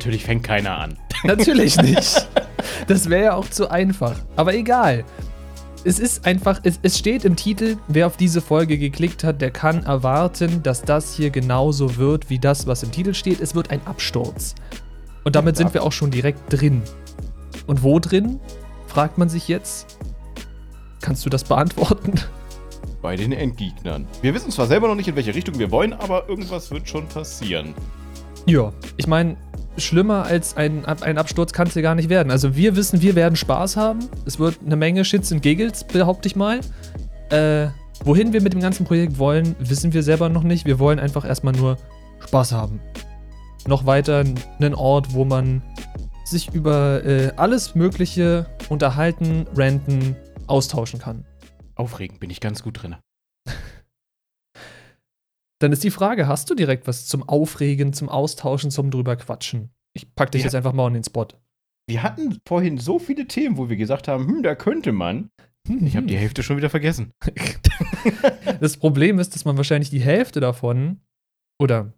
natürlich fängt keiner an. Natürlich nicht. Das wäre ja auch zu einfach. Aber egal. Es ist einfach, es, es steht im Titel, wer auf diese Folge geklickt hat, der kann erwarten, dass das hier genauso wird wie das, was im Titel steht. Es wird ein Absturz. Und damit sind wir auch schon direkt drin. Und wo drin? Fragt man sich jetzt. Kannst du das beantworten? Bei den Endgegnern. Wir wissen zwar selber noch nicht, in welche Richtung wir wollen, aber irgendwas wird schon passieren. Ja, ich meine, schlimmer als ein, ein Absturz kann es ja gar nicht werden. Also wir wissen, wir werden Spaß haben. Es wird eine Menge Shits und Giggles, behaupte ich mal. Äh, wohin wir mit dem ganzen Projekt wollen, wissen wir selber noch nicht. Wir wollen einfach erstmal nur Spaß haben. Noch weiter einen Ort, wo man sich über äh, alles Mögliche unterhalten, ranten, austauschen kann. Aufregend, bin ich ganz gut drin. Dann ist die Frage, hast du direkt was zum Aufregen, zum Austauschen, zum drüber quatschen? Ich pack dich ja. jetzt einfach mal on den Spot. Wir hatten vorhin so viele Themen, wo wir gesagt haben, hm, da könnte man. Ich habe die Hälfte schon wieder vergessen. das Problem ist, dass man wahrscheinlich die Hälfte davon oder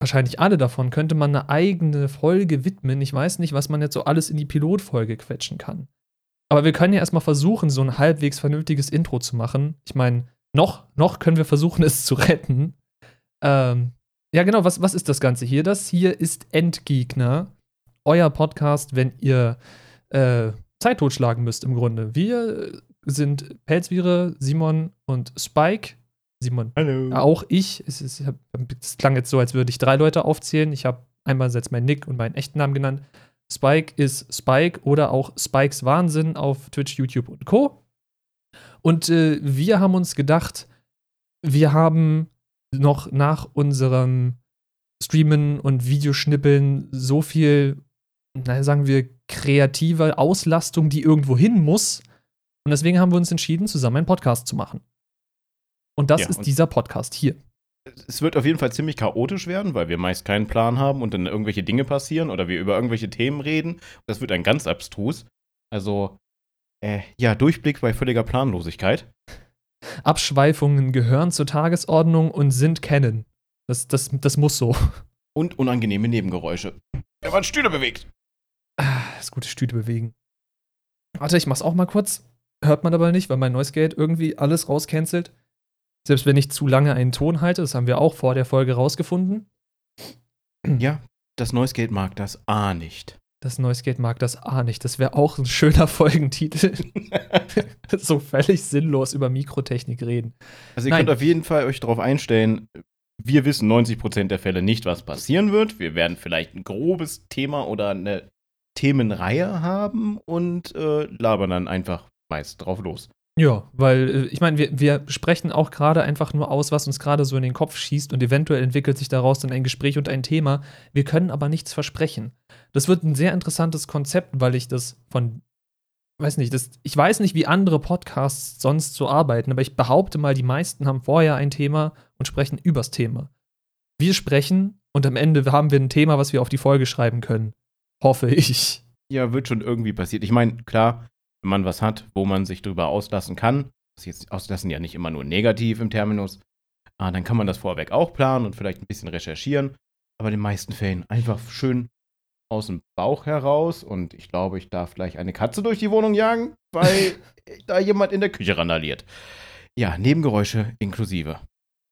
wahrscheinlich alle davon könnte man eine eigene Folge widmen. Ich weiß nicht, was man jetzt so alles in die Pilotfolge quetschen kann. Aber wir können ja erstmal versuchen, so ein halbwegs vernünftiges Intro zu machen. Ich meine, noch, noch können wir versuchen, es zu retten. Ähm, ja, genau, was, was ist das Ganze hier? Das hier ist Endgegner, euer Podcast, wenn ihr äh, Zeit totschlagen müsst im Grunde. Wir sind Pelzviere, Simon und Spike. Simon. Hallo. Auch ich. Es, ist, es klang jetzt so, als würde ich drei Leute aufzählen. Ich habe einmal jetzt meinen Nick und meinen echten Namen genannt. Spike ist Spike oder auch Spikes Wahnsinn auf Twitch, YouTube und Co. Und äh, wir haben uns gedacht, wir haben noch nach unserem Streamen und Videoschnippeln so viel, naja, sagen wir, kreative Auslastung, die irgendwo hin muss. Und deswegen haben wir uns entschieden, zusammen einen Podcast zu machen. Und das ja, ist und dieser Podcast hier. Es wird auf jeden Fall ziemlich chaotisch werden, weil wir meist keinen Plan haben und dann irgendwelche Dinge passieren oder wir über irgendwelche Themen reden. Das wird ein ganz abstrus. Also, äh, ja, Durchblick bei völliger Planlosigkeit. Abschweifungen gehören zur Tagesordnung und sind Canon. Das, das, das muss so. Und unangenehme Nebengeräusche. Da waren Stühle bewegt. Ah, das gute Stühle bewegen. Warte, ich mach's auch mal kurz. Hört man aber nicht, weil mein Noise Gate irgendwie alles rauscancelt. Selbst wenn ich zu lange einen Ton halte, das haben wir auch vor der Folge rausgefunden. Ja, das Noise Gate mag das A nicht. Das Noise mag das A nicht. Das wäre auch ein schöner Folgentitel. so völlig sinnlos über Mikrotechnik reden. Also ihr Nein. könnt auf jeden Fall euch darauf einstellen, wir wissen 90% der Fälle nicht, was passieren wird. Wir werden vielleicht ein grobes Thema oder eine Themenreihe haben und äh, labern dann einfach meist drauf los. Ja, weil äh, ich meine, wir, wir sprechen auch gerade einfach nur aus, was uns gerade so in den Kopf schießt und eventuell entwickelt sich daraus dann ein Gespräch und ein Thema. Wir können aber nichts versprechen. Das wird ein sehr interessantes Konzept, weil ich das von, weiß nicht, das, ich weiß nicht, wie andere Podcasts sonst so arbeiten, aber ich behaupte mal, die meisten haben vorher ein Thema und sprechen übers Thema. Wir sprechen und am Ende haben wir ein Thema, was wir auf die Folge schreiben können. Hoffe ich. Ja, wird schon irgendwie passiert. Ich meine, klar, wenn man was hat, wo man sich drüber auslassen kann, das ist jetzt auslassen ja nicht immer nur negativ im Terminus, ah, dann kann man das vorweg auch planen und vielleicht ein bisschen recherchieren. Aber in den meisten Fällen einfach schön aus dem Bauch heraus und ich glaube, ich darf gleich eine Katze durch die Wohnung jagen, weil da jemand in der Küche randaliert. Ja, Nebengeräusche inklusive.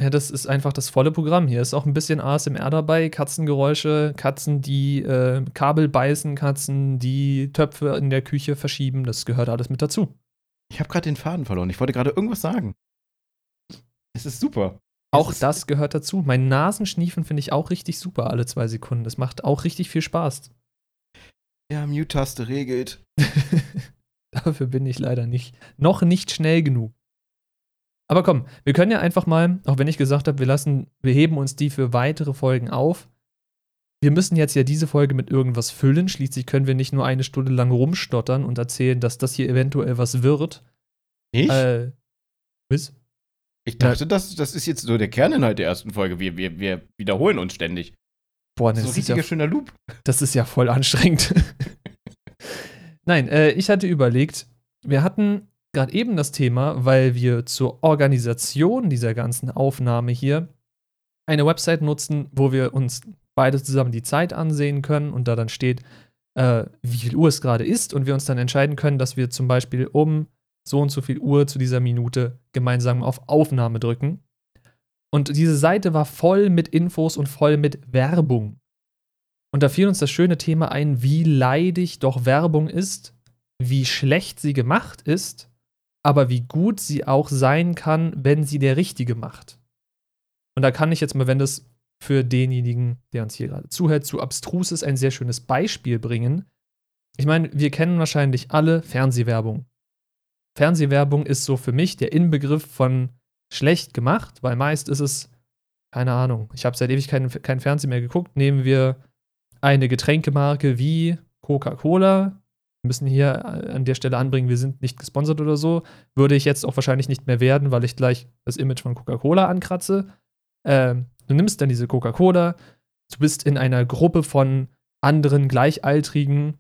Ja, das ist einfach das volle Programm. Hier ist auch ein bisschen ASMR dabei, Katzengeräusche, Katzen, die äh, Kabel beißen, Katzen, die Töpfe in der Küche verschieben. Das gehört alles mit dazu. Ich habe gerade den Faden verloren. Ich wollte gerade irgendwas sagen. Es ist super. Auch ist das gehört dazu. Mein Nasenschniefen finde ich auch richtig super alle zwei Sekunden. Das macht auch richtig viel Spaß. Ja, Mute-Taste regelt. Dafür bin ich leider nicht. Noch nicht schnell genug. Aber komm, wir können ja einfach mal, auch wenn ich gesagt habe, wir lassen, wir heben uns die für weitere Folgen auf. Wir müssen jetzt ja diese Folge mit irgendwas füllen. Schließlich können wir nicht nur eine Stunde lang rumstottern und erzählen, dass das hier eventuell was wird. Ich? Äh, was? Ich dachte, das, das ist jetzt so der Kerninhalt der ersten Folge. Wir, wir, wir wiederholen uns ständig. Boah, das, das ist ein richtiger ja, schöner Loop. Das ist ja voll anstrengend. Nein, äh, ich hatte überlegt, wir hatten gerade eben das Thema, weil wir zur Organisation dieser ganzen Aufnahme hier eine Website nutzen, wo wir uns beide zusammen die Zeit ansehen können und da dann steht, äh, wie viel Uhr es gerade ist und wir uns dann entscheiden können, dass wir zum Beispiel um so und so viel Uhr zu dieser Minute gemeinsam auf Aufnahme drücken. Und diese Seite war voll mit Infos und voll mit Werbung. Und da fiel uns das schöne Thema ein, wie leidig doch Werbung ist, wie schlecht sie gemacht ist, aber wie gut sie auch sein kann, wenn sie der Richtige macht. Und da kann ich jetzt mal, wenn das für denjenigen, der uns hier gerade zuhört, zu abstrus ist, ein sehr schönes Beispiel bringen. Ich meine, wir kennen wahrscheinlich alle Fernsehwerbung. Fernsehwerbung ist so für mich der Inbegriff von schlecht gemacht, weil meist ist es, keine Ahnung, ich habe seit ewig keinen kein Fernsehen mehr geguckt. Nehmen wir eine Getränkemarke wie Coca-Cola. Müssen hier äh, an der Stelle anbringen, wir sind nicht gesponsert oder so. Würde ich jetzt auch wahrscheinlich nicht mehr werden, weil ich gleich das Image von Coca-Cola ankratze. Ähm, du nimmst dann diese Coca-Cola, du bist in einer Gruppe von anderen Gleichaltrigen,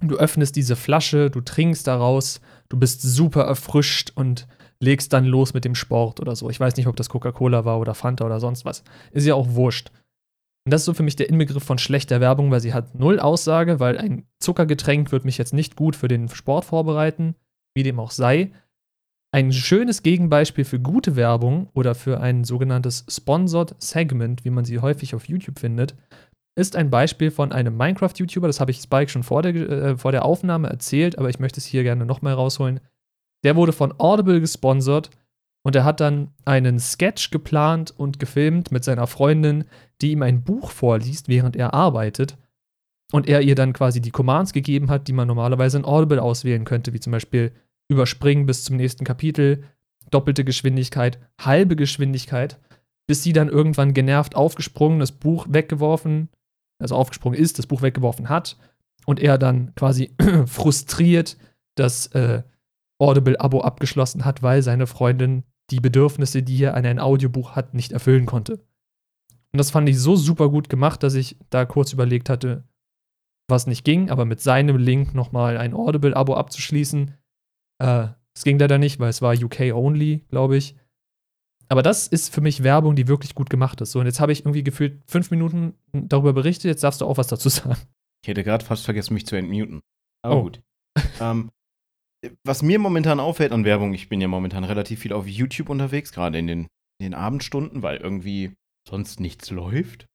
du öffnest diese Flasche, du trinkst daraus, du bist super erfrischt und legst dann los mit dem Sport oder so. Ich weiß nicht, ob das Coca-Cola war oder Fanta oder sonst was. Ist ja auch wurscht. Und das ist so für mich der Inbegriff von schlechter Werbung, weil sie hat null Aussage, weil ein Zuckergetränk wird mich jetzt nicht gut für den Sport vorbereiten, wie dem auch sei. Ein schönes Gegenbeispiel für gute Werbung oder für ein sogenanntes Sponsored Segment, wie man sie häufig auf YouTube findet, ist ein Beispiel von einem Minecraft-YouTuber. Das habe ich Spike schon vor der, äh, vor der Aufnahme erzählt, aber ich möchte es hier gerne nochmal rausholen. Der wurde von Audible gesponsert und er hat dann einen Sketch geplant und gefilmt mit seiner Freundin, die ihm ein Buch vorliest, während er arbeitet. Und er ihr dann quasi die Commands gegeben hat, die man normalerweise in Audible auswählen könnte, wie zum Beispiel überspringen bis zum nächsten Kapitel, doppelte Geschwindigkeit, halbe Geschwindigkeit, bis sie dann irgendwann genervt aufgesprungen, das Buch weggeworfen, also aufgesprungen ist, das Buch weggeworfen hat und er dann quasi frustriert das äh, Audible-Abo abgeschlossen hat, weil seine Freundin die Bedürfnisse, die er an ein Audiobuch hat, nicht erfüllen konnte. Und das fand ich so super gut gemacht, dass ich da kurz überlegt hatte, was nicht ging, aber mit seinem Link nochmal ein Audible-Abo abzuschließen, äh, es ging leider nicht, weil es war UK only, glaube ich. Aber das ist für mich Werbung, die wirklich gut gemacht ist. So, und jetzt habe ich irgendwie gefühlt fünf Minuten darüber berichtet. Jetzt darfst du auch was dazu sagen. Ich hätte gerade fast vergessen, mich zu entmuten. Aber oh. gut. ähm, was mir momentan auffällt an Werbung, ich bin ja momentan relativ viel auf YouTube unterwegs, gerade in den, in den Abendstunden, weil irgendwie sonst nichts läuft.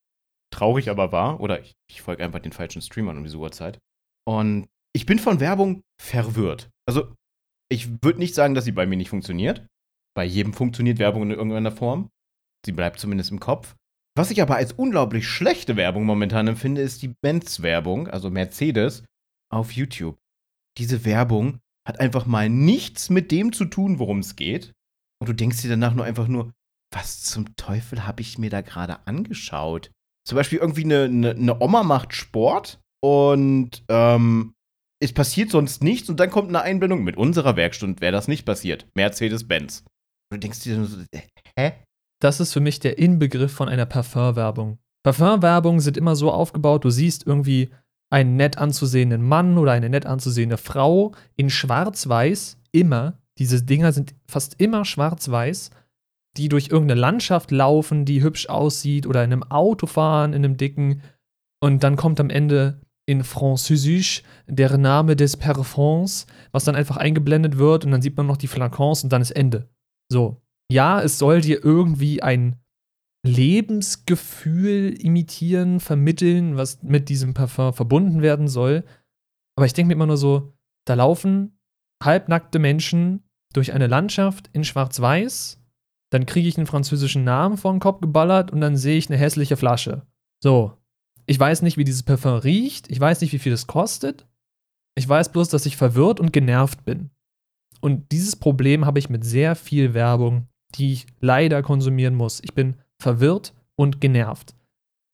Traurig aber wahr. Oder ich, ich folge einfach den falschen Streamern um diese Uhrzeit. Und ich bin von Werbung verwirrt. Also, ich würde nicht sagen, dass sie bei mir nicht funktioniert. Bei jedem funktioniert Werbung in irgendeiner Form. Sie bleibt zumindest im Kopf. Was ich aber als unglaublich schlechte Werbung momentan empfinde, ist die Benz-Werbung, also Mercedes, auf YouTube. Diese Werbung hat einfach mal nichts mit dem zu tun, worum es geht. Und du denkst dir danach nur einfach nur, was zum Teufel habe ich mir da gerade angeschaut? Zum Beispiel irgendwie eine, eine, eine Oma macht Sport und ähm, es passiert sonst nichts und dann kommt eine Einblendung. Mit unserer Werkstunde wäre das nicht passiert. Mercedes-Benz. Du denkst dir so, hä? Das ist für mich der Inbegriff von einer Parfumwerbung. Parfumwerbungen sind immer so aufgebaut, du siehst irgendwie einen nett anzusehenden Mann oder eine nett anzusehende Frau in schwarz-weiß, immer. Diese Dinger sind fast immer schwarz-weiß, die durch irgendeine Landschaft laufen, die hübsch aussieht oder in einem Auto fahren, in einem dicken. Und dann kommt am Ende in Französisch der Name des Parfums, was dann einfach eingeblendet wird und dann sieht man noch die Flakons und dann ist Ende. So. Ja, es soll dir irgendwie ein Lebensgefühl imitieren, vermitteln, was mit diesem Parfum verbunden werden soll. Aber ich denke mir immer nur so, da laufen halbnackte Menschen durch eine Landschaft in Schwarz-Weiß, dann kriege ich einen französischen Namen vor den Kopf geballert und dann sehe ich eine hässliche Flasche. So, ich weiß nicht, wie dieses Parfum riecht. Ich weiß nicht, wie viel es kostet. Ich weiß bloß, dass ich verwirrt und genervt bin. Und dieses Problem habe ich mit sehr viel Werbung, die ich leider konsumieren muss. Ich bin verwirrt und genervt.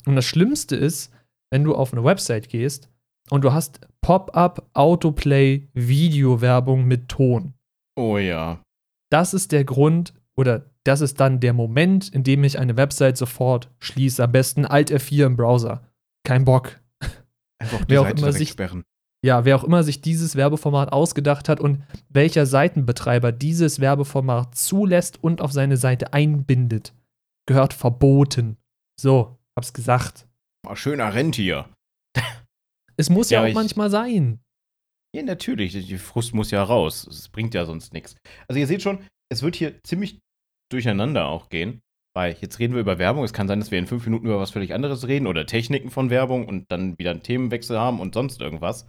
Und das Schlimmste ist, wenn du auf eine Website gehst und du hast Pop-up, Autoplay, Videowerbung mit Ton. Oh ja. Das ist der Grund oder das ist dann der Moment, in dem ich eine Website sofort schließe. Am besten Alt F4 im Browser kein Bock. Einfach die wer auch immer sich, sperren. Ja, wer auch immer sich dieses Werbeformat ausgedacht hat und welcher Seitenbetreiber dieses Werbeformat zulässt und auf seine Seite einbindet, gehört verboten. So, hab's gesagt. Oh, schöner Rentier. Es muss ja, Ja, auch manchmal sein. Ja, natürlich. Die Frust muss ja raus. Es bringt ja sonst nichts. Also ihr seht schon, es wird hier ziemlich durcheinander auch gehen. Weil jetzt reden wir über Werbung. Es kann sein, dass wir in fünf Minuten über was völlig anderes reden oder Techniken von Werbung und dann wieder einen Themenwechsel haben und sonst irgendwas.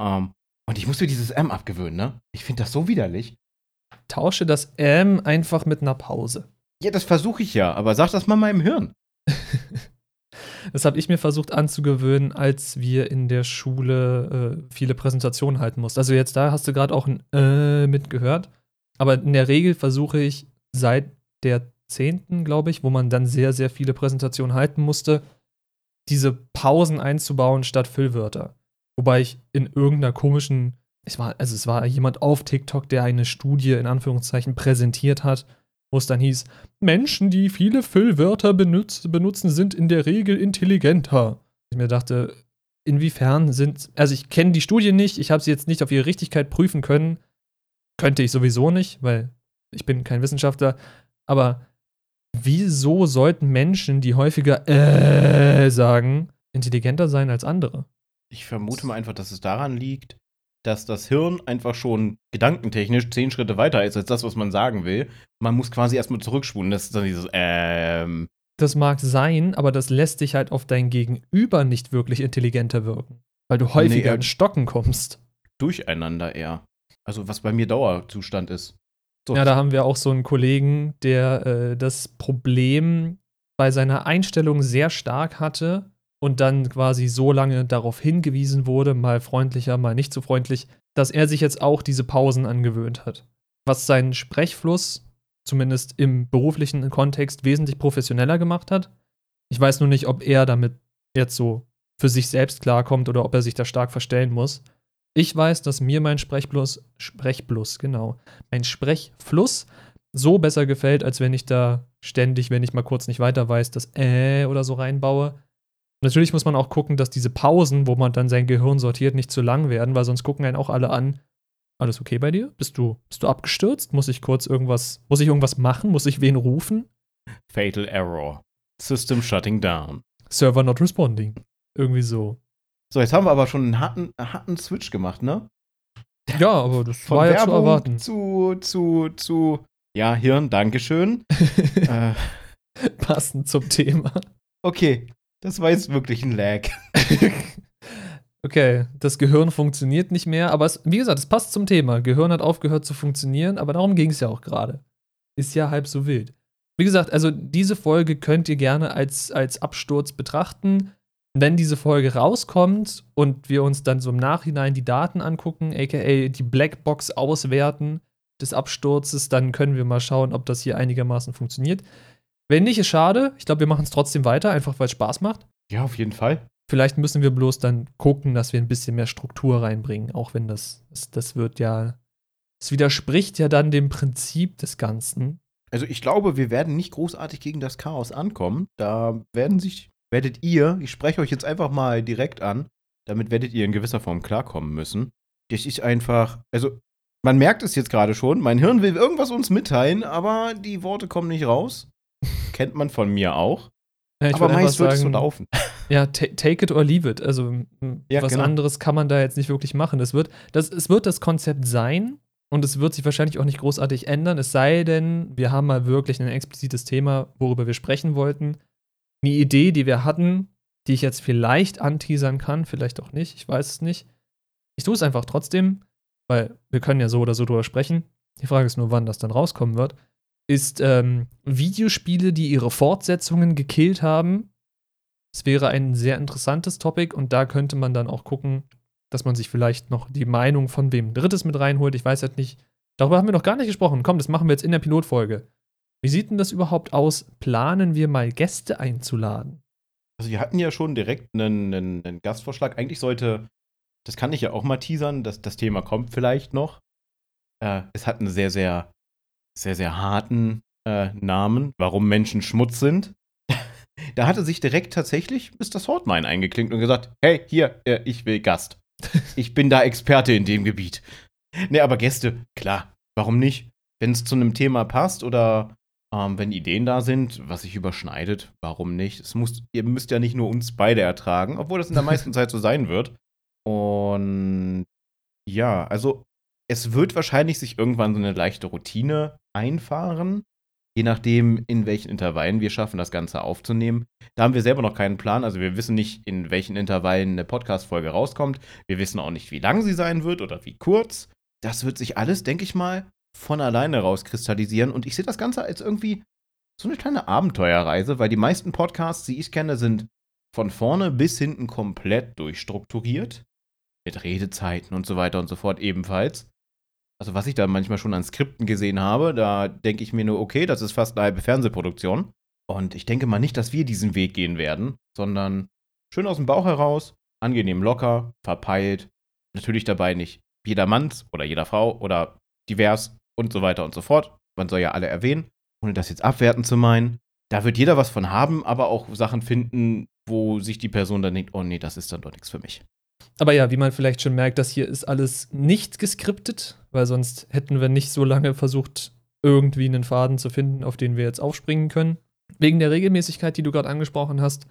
Ähm, und ich muss mir dieses M abgewöhnen, ne? Ich finde das so widerlich. Tausche das M einfach mit einer Pause. Ja, das versuche ich ja, aber sag das mal meinem Hirn. Das habe ich mir versucht anzugewöhnen, als wir in der Schule äh, viele Präsentationen halten mussten. Also jetzt da hast du gerade auch ein äh mitgehört. Aber in der Regel versuche ich seit der 10., glaube ich, wo man dann sehr, sehr viele Präsentationen halten musste, diese Pausen einzubauen statt Füllwörter. Wobei ich in irgendeiner komischen, es war, also es war jemand auf TikTok, der eine Studie in Anführungszeichen präsentiert hat, wo es dann hieß, Menschen, die viele Füllwörter benutz, benutzen, sind in der Regel intelligenter. Ich mir dachte, inwiefern sind, also ich kenne die Studie nicht, ich habe sie jetzt nicht auf ihre Richtigkeit prüfen können, könnte ich sowieso nicht, weil ich bin kein Wissenschaftler, aber wieso sollten Menschen, die häufiger äh sagen, intelligenter sein als andere? Ich vermute mal einfach, dass es daran liegt, dass das Hirn einfach schon gedankentechnisch zehn Schritte weiter ist als das, was man sagen will. Man muss quasi erstmal zurückspulen. Das ist dann dieses, ähm, Das mag sein, aber das lässt dich halt auf dein Gegenüber nicht wirklich intelligenter wirken, weil du häufiger äh, ins Stocken kommst. durcheinander eher. Also, was bei mir Dauerzustand ist. So, Ja, da haben wir auch so einen Kollegen, der äh, das Problem bei seiner Einstellung sehr stark hatte und dann quasi so lange darauf hingewiesen wurde, mal freundlicher, mal nicht so freundlich, dass er sich jetzt auch diese Pausen angewöhnt hat. Was seinen Sprechfluss, zumindest im beruflichen Kontext, wesentlich professioneller gemacht hat. Ich weiß nur nicht, ob er damit jetzt so für sich selbst klarkommt oder ob er sich da stark verstellen muss. Ich weiß, dass mir mein Sprechfluss, Sprechfluss, genau, mein Sprechfluss so besser gefällt, als wenn ich da ständig, wenn ich mal kurz nicht weiter weiß, das äh oder so reinbaue. Natürlich muss man auch gucken, dass diese Pausen, wo man dann sein Gehirn sortiert, nicht zu lang werden, weil sonst gucken einen auch alle an. Alles okay bei dir? Bist du, bist du abgestürzt? Muss ich kurz irgendwas, muss ich irgendwas machen? Muss ich wen rufen? Fatal Error. System shutting down. Server not responding. Irgendwie so. So, jetzt haben wir aber schon einen harten, harten Switch gemacht, ne? Ja, aber das Von war ja zu erwarten. zu, zu, zu, ja, Hirn, Dankeschön. äh, Passend zum Thema. okay, das war jetzt wirklich ein Lag. Okay, das Gehirn funktioniert nicht mehr, aber es, wie gesagt, es passt zum Thema. Gehirn hat aufgehört zu funktionieren, aber darum ging es ja auch gerade. Ist ja halb so wild. Wie gesagt, also diese Folge könnt ihr gerne als, als Absturz betrachten. Wenn diese Folge rauskommt und wir uns dann so im Nachhinein die Daten angucken, aka die Blackbox auswerten des Absturzes, dann können wir mal schauen, ob das hier einigermaßen funktioniert. Wenn nicht, ist schade. Ich glaube, wir machen es trotzdem weiter, einfach weil es Spaß macht. Ja, auf jeden Fall. Vielleicht müssen wir bloß dann gucken, dass wir ein bisschen mehr Struktur reinbringen, auch wenn das, das, das wird ja, es widerspricht ja dann dem Prinzip des Ganzen. Also ich glaube, wir werden nicht großartig gegen das Chaos ankommen. Da werden sich, werdet ihr, ich spreche euch jetzt einfach mal direkt an, damit werdet ihr in gewisser Form klarkommen müssen. Das ist einfach, also man merkt es jetzt gerade schon, mein Hirn will irgendwas uns mitteilen, aber die Worte kommen nicht raus. Kennt man von mir auch. Ja, ich aber meist wird es so laufen. Ja, ta take it or leave it. Also Ja, was genau. anderes kann man da jetzt nicht wirklich machen. Es wird das, es wird das Konzept sein und es wird sich wahrscheinlich auch nicht großartig ändern, es sei denn, wir haben mal wirklich ein explizites Thema, worüber wir sprechen wollten. Eine Idee, die wir hatten, die ich jetzt vielleicht anteasern kann, vielleicht auch nicht, ich weiß es nicht. Ich tue es einfach trotzdem, weil wir können ja so oder so drüber sprechen. Die Frage ist nur, wann das dann rauskommen wird. Ist ähm, Videospiele, die ihre Fortsetzungen gekillt haben, es wäre ein sehr interessantes Topic und da könnte man dann auch gucken, dass man sich vielleicht noch die Meinung von wem Drittes mit reinholt. Ich weiß halt nicht. Darüber haben wir noch gar nicht gesprochen. Komm, das machen wir jetzt in der Pilotfolge. Wie sieht denn das überhaupt aus? Planen wir mal Gäste einzuladen? Also wir hatten ja schon direkt einen, einen, einen Gastvorschlag. Eigentlich sollte, das kann ich ja auch mal teasern, dass das Thema kommt vielleicht noch. Äh, es hat einen sehr, sehr, sehr, sehr harten äh, Namen, warum Menschen Schmutz sind. da hatte sich direkt tatsächlich Mr. Swordmine eingeklinkt und gesagt, hey, hier, äh, ich will Gast. Ich bin da Experte in dem Gebiet. Ne, aber Gäste, klar, warum nicht? Wenn es zu einem Thema passt oder Ähm, wenn Ideen da sind, was sich überschneidet, warum nicht? Es muss, ihr müsst ja nicht nur uns beide ertragen, obwohl das in der meisten Zeit so sein wird. Und ja, also es wird wahrscheinlich sich irgendwann so eine leichte Routine einfahren, je nachdem, in welchen Intervallen wir schaffen, das Ganze aufzunehmen. Da haben wir selber noch keinen Plan. Also wir wissen nicht, in welchen Intervallen eine Podcast-Folge rauskommt. Wir wissen auch nicht, wie lang sie sein wird oder wie kurz. Das wird sich alles, denke ich mal, von alleine rauskristallisieren. Und ich sehe das Ganze als irgendwie so eine kleine Abenteuerreise, weil die meisten Podcasts, die ich kenne, sind von vorne bis hinten komplett durchstrukturiert. Mit Redezeiten und so weiter und so fort ebenfalls. Also was ich da manchmal schon an Skripten gesehen habe, da denke ich mir nur, okay, das ist fast eine halbe Fernsehproduktion. Und ich denke mal nicht, dass wir diesen Weg gehen werden, sondern schön aus dem Bauch heraus, angenehm locker, verpeilt. Natürlich dabei nicht jedermanns oder jeder Frau oder divers und so weiter und so fort. Man soll ja alle erwähnen, ohne das jetzt abwerten zu meinen. Da wird jeder was von haben, aber auch Sachen finden, wo sich die Person dann denkt, oh nee, das ist dann doch nichts für mich. Aber ja, wie man vielleicht schon merkt, das hier ist alles nicht geskriptet, weil sonst hätten wir nicht so lange versucht, irgendwie einen Faden zu finden, auf den wir jetzt aufspringen können. Wegen der Regelmäßigkeit, die du gerade angesprochen hast.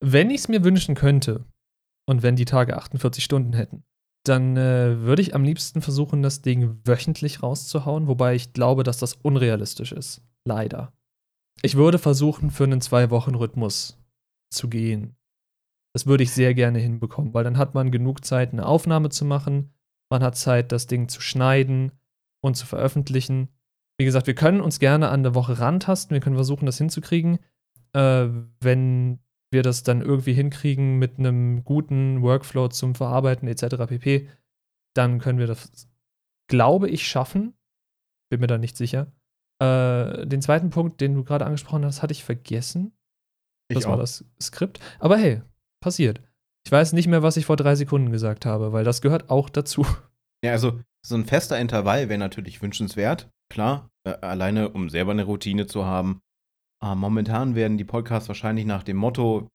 Wenn ich es mir wünschen könnte und wenn die Tage 48 Stunden hätten, dann äh, würde ich am liebsten versuchen, das Ding wöchentlich rauszuhauen, wobei ich glaube, dass das unrealistisch ist. Leider. Ich würde versuchen, für einen Zwei-Wochen-Rhythmus zu gehen. Das würde ich sehr gerne hinbekommen, weil dann hat man genug Zeit, eine Aufnahme zu machen. Man hat Zeit, das Ding zu schneiden und zu veröffentlichen. Wie gesagt, wir können uns gerne an der Woche rantasten. Wir können versuchen, das hinzukriegen. Äh, wenn wir das dann irgendwie hinkriegen mit einem guten Workflow zum Verarbeiten etc. pp., dann können wir das, glaube ich, schaffen. Bin mir da nicht sicher. Äh, den zweiten Punkt, den du gerade angesprochen hast, hatte ich vergessen. Ich das auch. war das Skript. Aber hey, passiert. Ich weiß nicht mehr, was ich vor drei Sekunden gesagt habe, weil das gehört auch dazu. Ja, also so ein fester Intervall wäre natürlich wünschenswert. Klar, äh, alleine um selber eine Routine zu haben. Äh, momentan werden die Podcasts wahrscheinlich nach dem Motto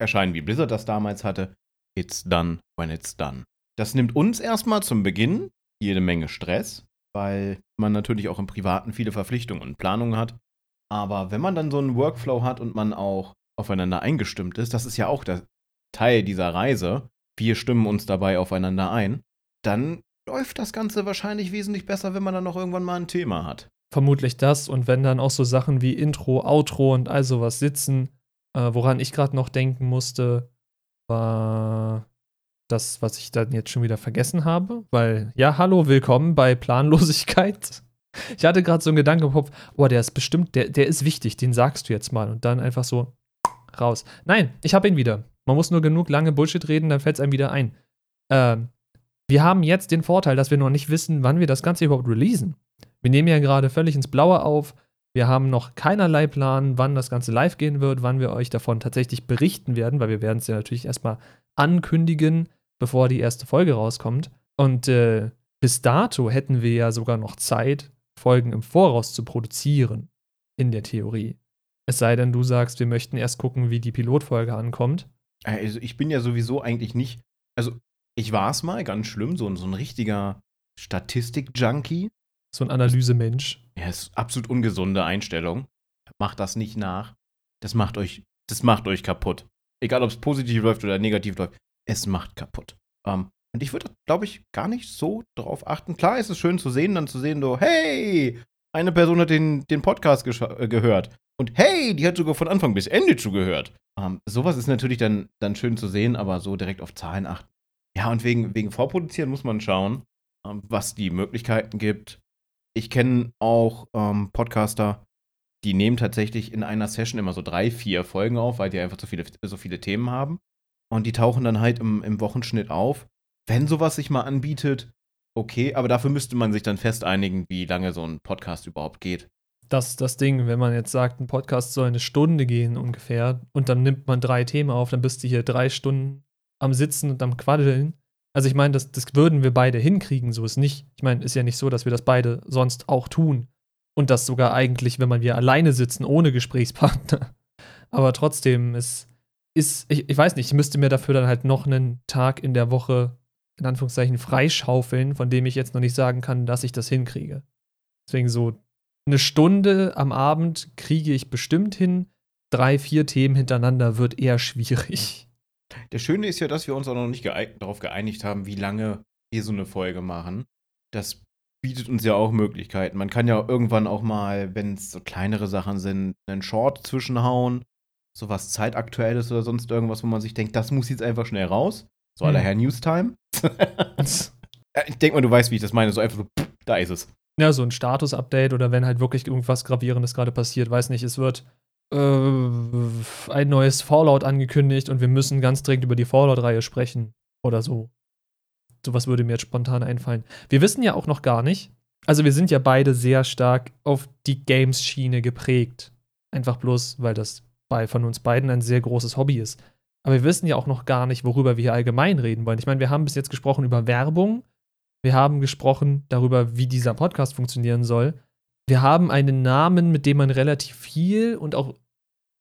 erscheinen, wie Blizzard das damals hatte: It's done when it's done. Das nimmt uns erstmal zum Beginn jede Menge Stress, weil man natürlich auch im Privaten viele Verpflichtungen und Planungen hat. Aber wenn man dann so einen Workflow hat und man auch aufeinander eingestimmt ist, das ist ja auch der Teil dieser Reise, wir stimmen uns dabei aufeinander ein, dann läuft das Ganze wahrscheinlich wesentlich besser, wenn man dann noch irgendwann mal ein Thema hat. Vermutlich das und wenn dann auch so Sachen wie Intro, Outro und all sowas sitzen, äh, woran ich gerade noch denken musste, war das, was ich dann jetzt schon wieder vergessen habe, weil ja, hallo, willkommen bei Planlosigkeit. Ich hatte gerade so einen Gedanken im Kopf, oh, der ist bestimmt, der, der ist wichtig, den sagst du jetzt mal und dann einfach so raus. Nein, ich habe ihn wieder. Man muss nur genug lange Bullshit reden, dann fällt es einem wieder ein. Ähm, wir haben jetzt den Vorteil, dass wir noch nicht wissen, wann wir das Ganze überhaupt releasen. Wir nehmen ja gerade völlig ins Blaue auf. Wir haben noch keinerlei Plan, wann das Ganze live gehen wird, wann wir euch davon tatsächlich berichten werden, weil wir werden es ja natürlich erstmal ankündigen, bevor die erste Folge rauskommt. Und äh, bis dato hätten wir ja sogar noch Zeit, Folgen im Voraus zu produzieren. In der Theorie. Es sei denn, du sagst, wir möchten erst gucken, wie die Pilotfolge ankommt. Also ich bin ja sowieso eigentlich nicht. Also ich war es mal, ganz schlimm, so, so ein richtiger Statistik-Junkie. So ein Analysemensch. Ja, ist absolut ungesunde Einstellung. Macht das nicht nach. Das macht euch, das macht euch kaputt. Egal, ob es positiv läuft oder negativ läuft. Es macht kaputt. Um, ähm, und ich würde, glaube ich, gar nicht so drauf achten. Klar ist es schön zu sehen, dann zu sehen, so, hey, eine Person hat den, den Podcast äh, gehört. Und hey, die hat sogar von Anfang bis Ende zugehört. Ähm, sowas ist natürlich dann, dann schön zu sehen, aber so direkt auf Zahlen achten. Ja, und wegen, wegen Vorproduzieren muss man schauen, ähm, was die Möglichkeiten gibt. Ich kenne auch ähm, Podcaster, die nehmen tatsächlich in einer Session immer so drei, vier Folgen auf, weil die einfach so viele, so viele Themen haben. Und die tauchen dann halt im, im Wochenschnitt auf. Wenn sowas sich mal anbietet, okay, aber dafür müsste man sich dann fest einigen, wie lange so ein Podcast überhaupt geht das ist das Ding, wenn man jetzt sagt, ein Podcast soll eine Stunde gehen ungefähr und dann nimmt man drei Themen auf, dann bist du hier drei Stunden am Sitzen und am Quaddeln. Also ich meine, das, das würden wir beide hinkriegen, so ist nicht. Ich meine, ist ja nicht so, dass wir das beide sonst auch tun. Und das sogar eigentlich, wenn man wir alleine sitzen, ohne Gesprächspartner. Aber trotzdem, es ist, ich, ich weiß nicht, ich müsste mir dafür dann halt noch einen Tag in der Woche, in Anführungszeichen, freischaufeln, von dem ich jetzt noch nicht sagen kann, dass ich das hinkriege. Deswegen so eine Stunde am Abend kriege ich bestimmt hin. Drei, vier Themen hintereinander wird eher schwierig. Der Schöne ist ja, dass wir uns auch noch nicht geeignet, darauf geeinigt haben, wie lange wir so eine Folge machen. Das bietet uns ja auch Möglichkeiten. Man kann ja irgendwann auch mal, wenn es so kleinere Sachen sind, einen Short zwischenhauen. Sowas zeitaktuelles oder sonst irgendwas, wo man sich denkt, das muss jetzt einfach schnell raus. So aller Hm. Herr Newstime. ich denke mal, du weißt, wie ich das meine. So einfach so, pff, da ist es. Ja, so ein Status-Update oder wenn halt wirklich irgendwas Gravierendes gerade passiert, weiß nicht, es wird äh, ein neues Fallout angekündigt und wir müssen ganz dringend über die Fallout-Reihe sprechen oder so. Sowas würde mir jetzt spontan einfallen. Wir wissen ja auch noch gar nicht, also wir sind ja beide sehr stark auf die Games-Schiene geprägt. Einfach bloß, weil das bei von uns beiden ein sehr großes Hobby ist. Aber wir wissen ja auch noch gar nicht, worüber wir hier allgemein reden wollen. Ich meine, wir haben bis jetzt gesprochen über Werbung, wir haben gesprochen darüber, wie dieser Podcast funktionieren soll. Wir haben einen Namen, mit dem man relativ viel und auch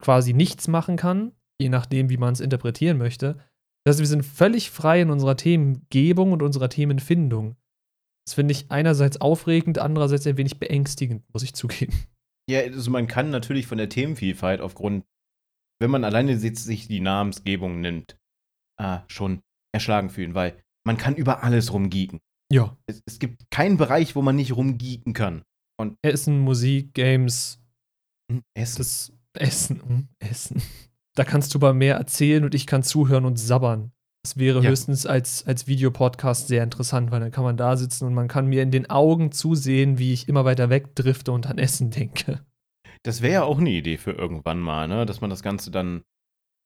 quasi nichts machen kann, je nachdem, wie man es interpretieren möchte. Das heißt, wir sind völlig frei in unserer Themengebung und unserer Themenfindung. Das finde ich einerseits aufregend, andererseits ein wenig beängstigend, muss ich zugeben. Ja, also man kann natürlich von der Themenvielfalt aufgrund, wenn man alleine sich die Namensgebung nimmt, äh, schon erschlagen fühlen, weil man kann über alles rumgeeken. Ja. Es, es gibt keinen Bereich, wo man nicht rumgeeken kann. Essen, Musik, Games, Hm, Essen. das Essen, mm, Essen. Da kannst du aber mehr erzählen und ich kann zuhören und sabbern. Das wäre Ja. höchstens als, als Videopodcast sehr interessant, weil dann kann man da sitzen und man kann mir in den Augen zusehen, wie ich immer weiter wegdrifte und an Essen denke. Das wäre ja auch eine Idee für irgendwann mal, ne? Dass man das Ganze dann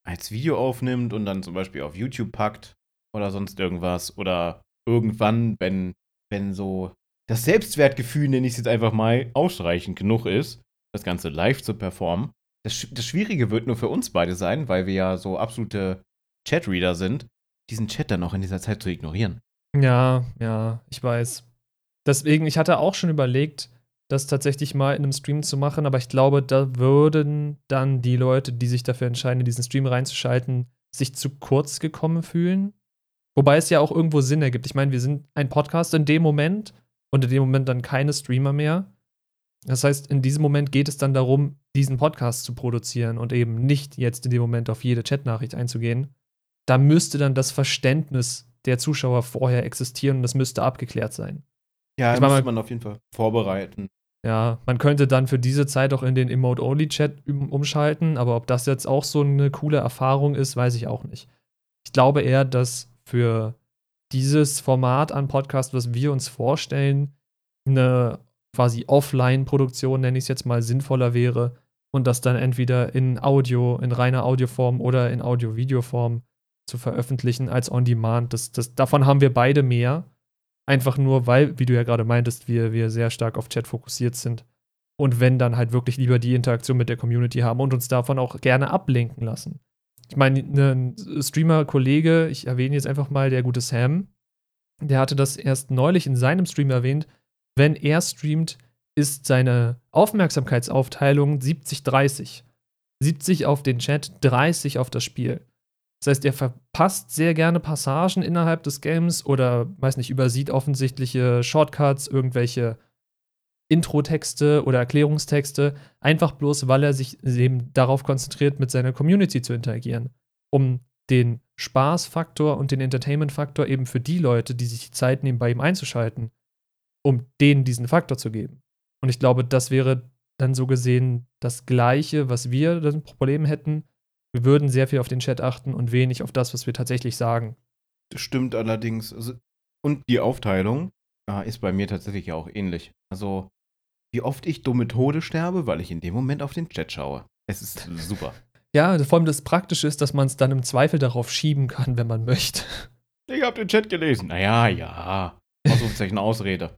als Video aufnimmt und dann zum Beispiel auf YouTube packt oder sonst irgendwas. Oder irgendwann, wenn, wenn so das Selbstwertgefühl, nenne ich es jetzt einfach mal, ausreichend genug ist, das Ganze live zu performen. Das, das Schwierige wird nur für uns beide sein, weil wir ja so absolute Chatreader sind, diesen Chat dann auch in dieser Zeit zu ignorieren. Ja, ja, ich weiß. Deswegen, ich hatte auch schon überlegt, das tatsächlich mal in einem Stream zu machen, aber ich glaube, da würden dann die Leute, die sich dafür entscheiden, in diesen Stream reinzuschalten, sich zu kurz gekommen fühlen. Wobei es ja auch irgendwo Sinn ergibt. Ich meine, wir sind ein Podcast in dem Moment und in dem Moment dann keine Streamer mehr. Das heißt, in diesem Moment geht es dann darum, diesen Podcast zu produzieren und eben nicht jetzt in dem Moment auf jede Chatnachricht einzugehen. Da müsste dann das Verständnis der Zuschauer vorher existieren und das müsste abgeklärt sein. Ja, Ich das muss man auf jeden Fall vorbereiten. Ja, man könnte dann für diese Zeit auch in den Emote-Only-Chat um- umschalten, aber ob das jetzt auch so eine coole Erfahrung ist, weiß ich auch nicht. Ich glaube eher, dass für dieses Format an Podcast, was wir uns vorstellen, eine quasi Offline-Produktion, nenne ich es jetzt mal, sinnvoller wäre und das dann entweder in Audio, in reiner Audioform oder in Audio-Video-Form zu veröffentlichen als On-Demand. Das, das, davon haben wir beide mehr. Einfach nur, weil, wie du ja gerade meintest, wir, wir sehr stark auf Chat fokussiert sind. Und wenn dann halt wirklich lieber die Interaktion mit der Community haben und uns davon auch gerne ablenken lassen. Ich meine, ein Streamer-Kollege, ich erwähne jetzt einfach mal der gute Sam, der hatte das erst neulich in seinem Stream erwähnt. Wenn er streamt, ist seine Aufmerksamkeitsaufteilung 70-30. 70 auf den Chat, 30 auf das Spiel. Das heißt, er verpasst sehr gerne Passagen innerhalb des Games oder, weiß nicht, übersieht offensichtliche Shortcuts, irgendwelche Intro-Texte oder Erklärungstexte, einfach bloß, weil er sich eben darauf konzentriert, mit seiner Community zu interagieren, um den Spaßfaktor und den Entertainment-Faktor eben für die Leute, die sich die Zeit nehmen, bei ihm einzuschalten, um denen diesen Faktor zu geben. Und ich glaube, das wäre dann so gesehen das Gleiche, was wir das Problem hätten. Wir würden sehr viel auf den Chat achten und wenig auf das, was wir tatsächlich sagen. Das stimmt allerdings. Also, und die Aufteilung äh, ist bei mir tatsächlich auch ähnlich. Also, wie oft ich dumme Tode sterbe, weil ich in dem Moment auf den Chat schaue. Es ist super. Ja, vor allem das Praktische ist, dass man es dann im Zweifel darauf schieben kann, wenn man möchte. Ich hab den Chat gelesen. Naja, ja. Ausrufezeichen Ausrede.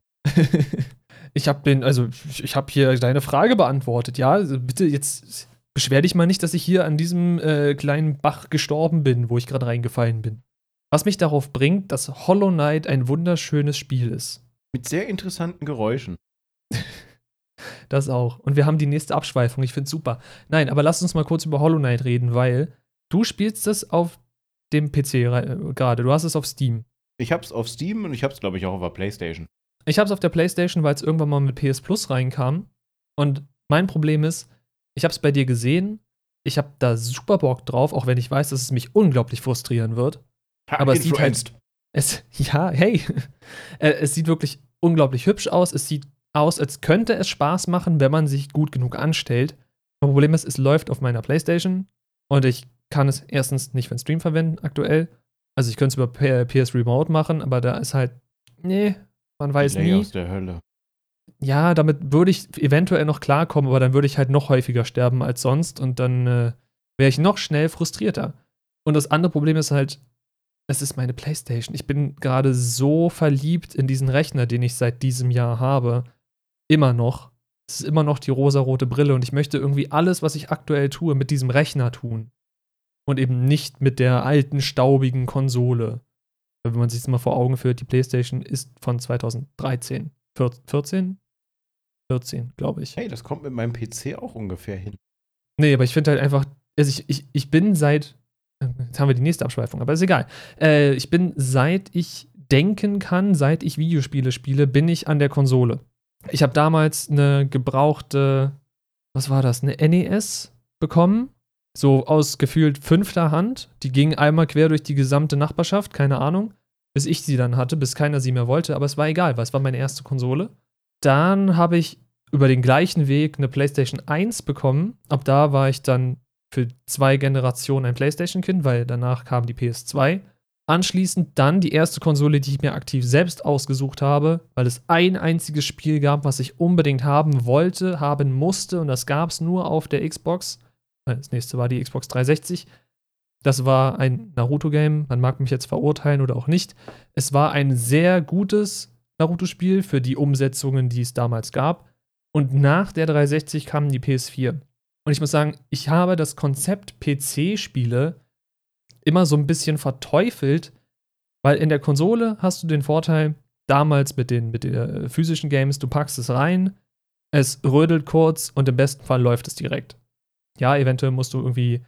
ich habe den, also ich, ich habe hier deine Frage beantwortet, ja. Also bitte jetzt beschwer dich mal nicht, dass ich hier an diesem äh, kleinen Bach gestorben bin, wo ich gerade reingefallen bin. Was mich darauf bringt, dass Hollow Knight ein wunderschönes Spiel ist. Mit sehr interessanten Geräuschen. Das auch. Und wir haben die nächste Abschweifung. Ich finde super. Nein, aber lass uns mal kurz über Hollow Knight reden, weil du spielst es auf dem PC äh, gerade. Du hast es auf Steam. Ich hab's auf Steam und ich hab's, glaube ich, auch auf der Playstation. Ich habe es auf der PlayStation, weil es irgendwann mal mit PS Plus reinkam. Und mein Problem ist, ich habe es bei dir gesehen, ich habe da super Bock drauf, auch wenn ich weiß, dass es mich unglaublich frustrieren wird. Ha, Aber es sieht halt, es, ja, hey, Äh, es sieht wirklich unglaublich hübsch aus. Es sieht aus, als könnte es Spaß machen, wenn man sich gut genug anstellt. Das Problem ist, es läuft auf meiner Playstation und ich kann es erstens nicht für den Stream verwenden aktuell. Also ich könnte es über PS Remote machen, aber da ist halt, nee, man weiß Delay nie. aus der Hölle. Ja, damit würde ich eventuell noch klarkommen, aber dann würde ich halt noch häufiger sterben als sonst und dann äh, wäre ich noch schnell frustrierter. Und das andere Problem ist halt, es ist meine Playstation. Ich bin gerade so verliebt in diesen Rechner, den ich seit diesem Jahr habe. Immer noch. Es ist immer noch die rosarote Brille und ich möchte irgendwie alles, was ich aktuell tue, mit diesem Rechner tun. Und eben nicht mit der alten, staubigen Konsole. Wenn man sich das mal vor Augen führt, die Playstation ist von 2013. 14? 14, glaube ich. Hey, das kommt mit meinem PC auch ungefähr hin. Nee, aber ich finde halt einfach, also ich, ich, ich bin seit, jetzt haben wir die nächste Abschweifung, aber ist egal. Äh, ich bin seit ich denken kann, seit ich Videospiele spiele, bin ich an der Konsole. Ich habe damals eine gebrauchte, was war das, eine NES bekommen, so aus gefühlt fünfter Hand. Die ging einmal quer durch die gesamte Nachbarschaft, keine Ahnung, bis ich sie dann hatte, bis keiner sie mehr wollte, aber es war egal, weil es war meine erste Konsole. Dann habe ich über den gleichen Weg eine PlayStation 1 bekommen. Ab da war ich dann für zwei Generationen ein PlayStation-Kind, weil danach kam die PS2. Anschließend dann die erste Konsole, die ich mir aktiv selbst ausgesucht habe, weil es ein einziges Spiel gab, was ich unbedingt haben wollte, haben musste und das gab es nur auf der Xbox. Äh, Das nächste war die Xbox 360. Das war ein Naruto-Game. Man mag mich jetzt verurteilen oder auch nicht. Es war ein sehr gutes Naruto-Spiel für die Umsetzungen, die es damals gab. Und nach der 360 kam die PS4. Und ich muss sagen, ich habe das Konzept PC-Spiele immer so ein bisschen verteufelt, weil in der Konsole hast du den Vorteil, damals mit den, mit den äh, physischen Games, du packst es rein, es rödelt kurz und im besten Fall läuft es direkt. Ja, eventuell musst du irgendwie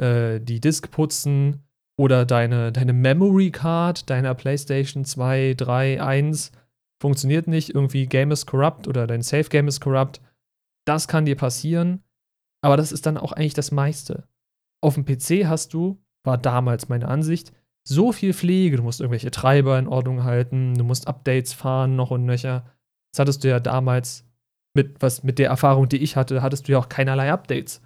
äh, die Disk putzen oder deine, deine Memory Card deiner PlayStation 2, 3, 1 funktioniert nicht, irgendwie Game is corrupt oder dein Safe Game is corrupt. Das kann dir passieren, aber das ist dann auch eigentlich das meiste. Auf dem PC hast du, war damals meine Ansicht, so viel Pflege. Du musst irgendwelche Treiber in Ordnung halten, du musst Updates fahren, noch und nöcher. Das hattest du ja damals mit, was, mit der Erfahrung, die ich hatte, hattest du ja auch keinerlei Updates.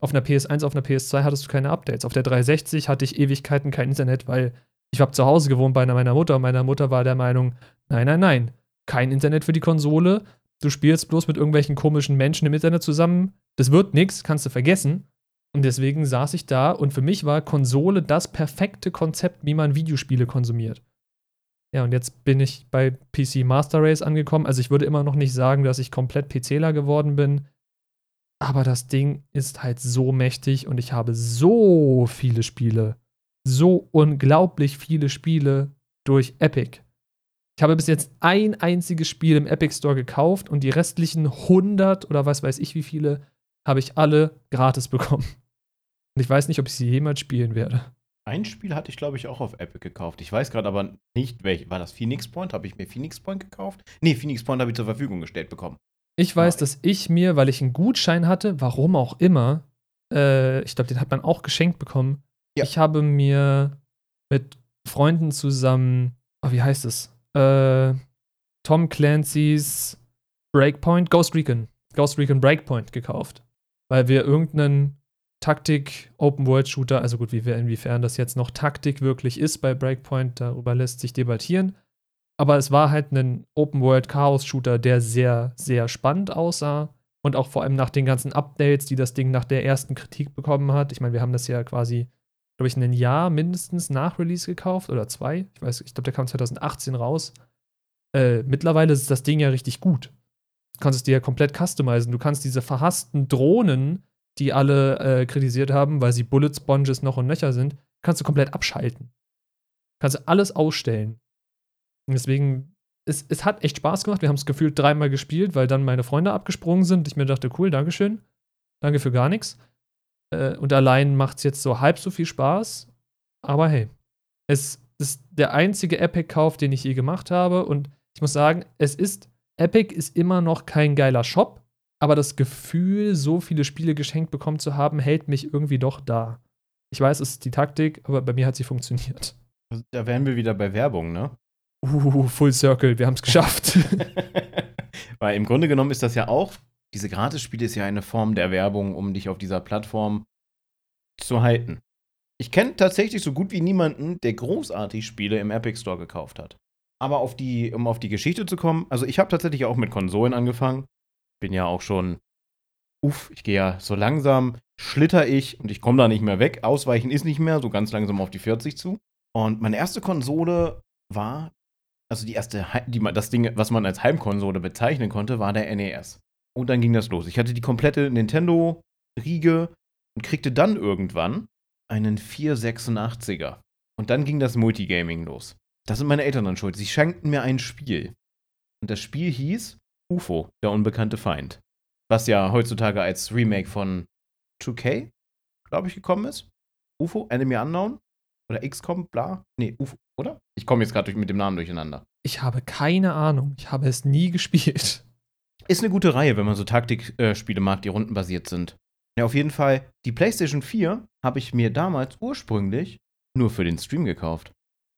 Auf einer PS1, auf einer PS2 hattest du keine Updates. Auf der 360 hatte ich Ewigkeiten kein Internet, weil ich habe zu Hause gewohnt bei meiner Mutter und meine Mutter war der Meinung, nein, nein, nein, kein Internet für die Konsole. Du spielst bloß mit irgendwelchen komischen Menschen im Internet zusammen. Das wird nix, kannst du vergessen. Und deswegen saß ich da und für mich war Konsole das perfekte Konzept, wie man Videospiele konsumiert. Ja, und jetzt bin ich bei PC Master Race angekommen. Also ich würde immer noch nicht sagen, dass ich komplett PCler geworden bin. Aber das Ding ist halt so mächtig und ich habe so viele Spiele. So unglaublich viele Spiele durch Epic. Ich habe bis jetzt ein einziges Spiel im Epic Store gekauft und die restlichen 100 oder was weiß ich wie viele habe ich alle gratis bekommen. Und ich weiß nicht, ob ich sie jemals spielen werde. Ein Spiel hatte ich, glaube ich, auch auf Epic gekauft. Ich weiß gerade aber nicht, welches. War das Phoenix Point? Habe ich mir Phoenix Point gekauft? Nee, Phoenix Point habe ich zur Verfügung gestellt bekommen. Ich weiß, dass ich mir, weil ich einen Gutschein hatte, warum auch immer, äh, ich glaube, den hat man auch geschenkt bekommen. Ja. Ich habe mir mit Freunden zusammen, oh, wie heißt es? Äh, Tom Clancy's Breakpoint, Ghost Recon, Ghost Recon Breakpoint gekauft. Weil wir irgendeinen Taktik-Open-World-Shooter, also gut, wie, inwiefern das jetzt noch Taktik wirklich ist bei Breakpoint, darüber lässt sich debattieren. Aber es war halt ein Open-World-Chaos-Shooter, der sehr, sehr spannend aussah. Und auch vor allem nach den ganzen Updates, die das Ding nach der ersten Kritik bekommen hat. Ich meine, wir haben das ja quasi, glaube ich, ein Jahr mindestens nach Release gekauft oder zwei. Ich weiß, ich glaube, der kam 2018 raus. Äh, mittlerweile ist das Ding ja richtig gut. Du kannst es dir ja komplett customizen. Du kannst diese verhassten Drohnen, die alle äh, kritisiert haben, weil sie Bullet Sponges noch und nöcher sind, kannst du komplett abschalten. Kannst du alles ausstellen. Und deswegen, es, es hat echt Spaß gemacht. Wir haben es gefühlt dreimal gespielt, weil dann meine Freunde abgesprungen sind. Ich mir dachte, cool, Dankeschön. Danke für gar nichts. Äh, und allein macht es jetzt so halb so viel Spaß. Aber hey, es ist der einzige Epic-Kauf, den ich je gemacht habe. Und ich muss sagen, es ist, Epic ist immer noch kein geiler Shop, aber das Gefühl, so viele Spiele geschenkt bekommen zu haben, hält mich irgendwie doch da. Ich weiß, es ist die Taktik, aber bei mir hat sie funktioniert. Da wären wir wieder bei Werbung, ne? Uh, Full Circle, wir haben es geschafft. Weil im Grunde genommen ist das ja auch, diese Gratisspiele ist ja eine Form der Werbung, um dich auf dieser Plattform zu halten. Ich kenne tatsächlich so gut wie niemanden, der großartig Spiele im Epic Store gekauft hat. Aber auf die, um auf die Geschichte zu kommen, also ich habe tatsächlich auch mit Konsolen angefangen. Bin ja auch schon, uff, ich gehe ja so langsam, schlitter ich und ich komme da nicht mehr weg. Ausweichen ist nicht mehr, so ganz langsam auf die 40 zu. Und meine erste Konsole war, also die erste, die, das Ding, was man als Heimkonsole bezeichnen konnte, war der NES. Und dann ging das los. Ich hatte die komplette Nintendo-Riege und kriegte dann irgendwann einen 486er. Und dann ging das Multigaming los. Das sind meine Eltern dann schuld. Sie schenkten mir ein Spiel. Und das Spiel hieß UFO, der unbekannte Feind. Was ja heutzutage als Remake von 2K, glaube ich, gekommen ist. UFO, Enemy Unknown? Oder XCOM, bla? Nee, UFO, oder? Ich komme jetzt gerade mit dem Namen durcheinander. Ich habe keine Ahnung. Ich habe es nie gespielt. Ist eine gute Reihe, wenn man so Taktikspiele mag, die rundenbasiert sind. Ja, auf jeden Fall. Die PlayStation 4 habe ich mir damals ursprünglich nur für den Stream gekauft.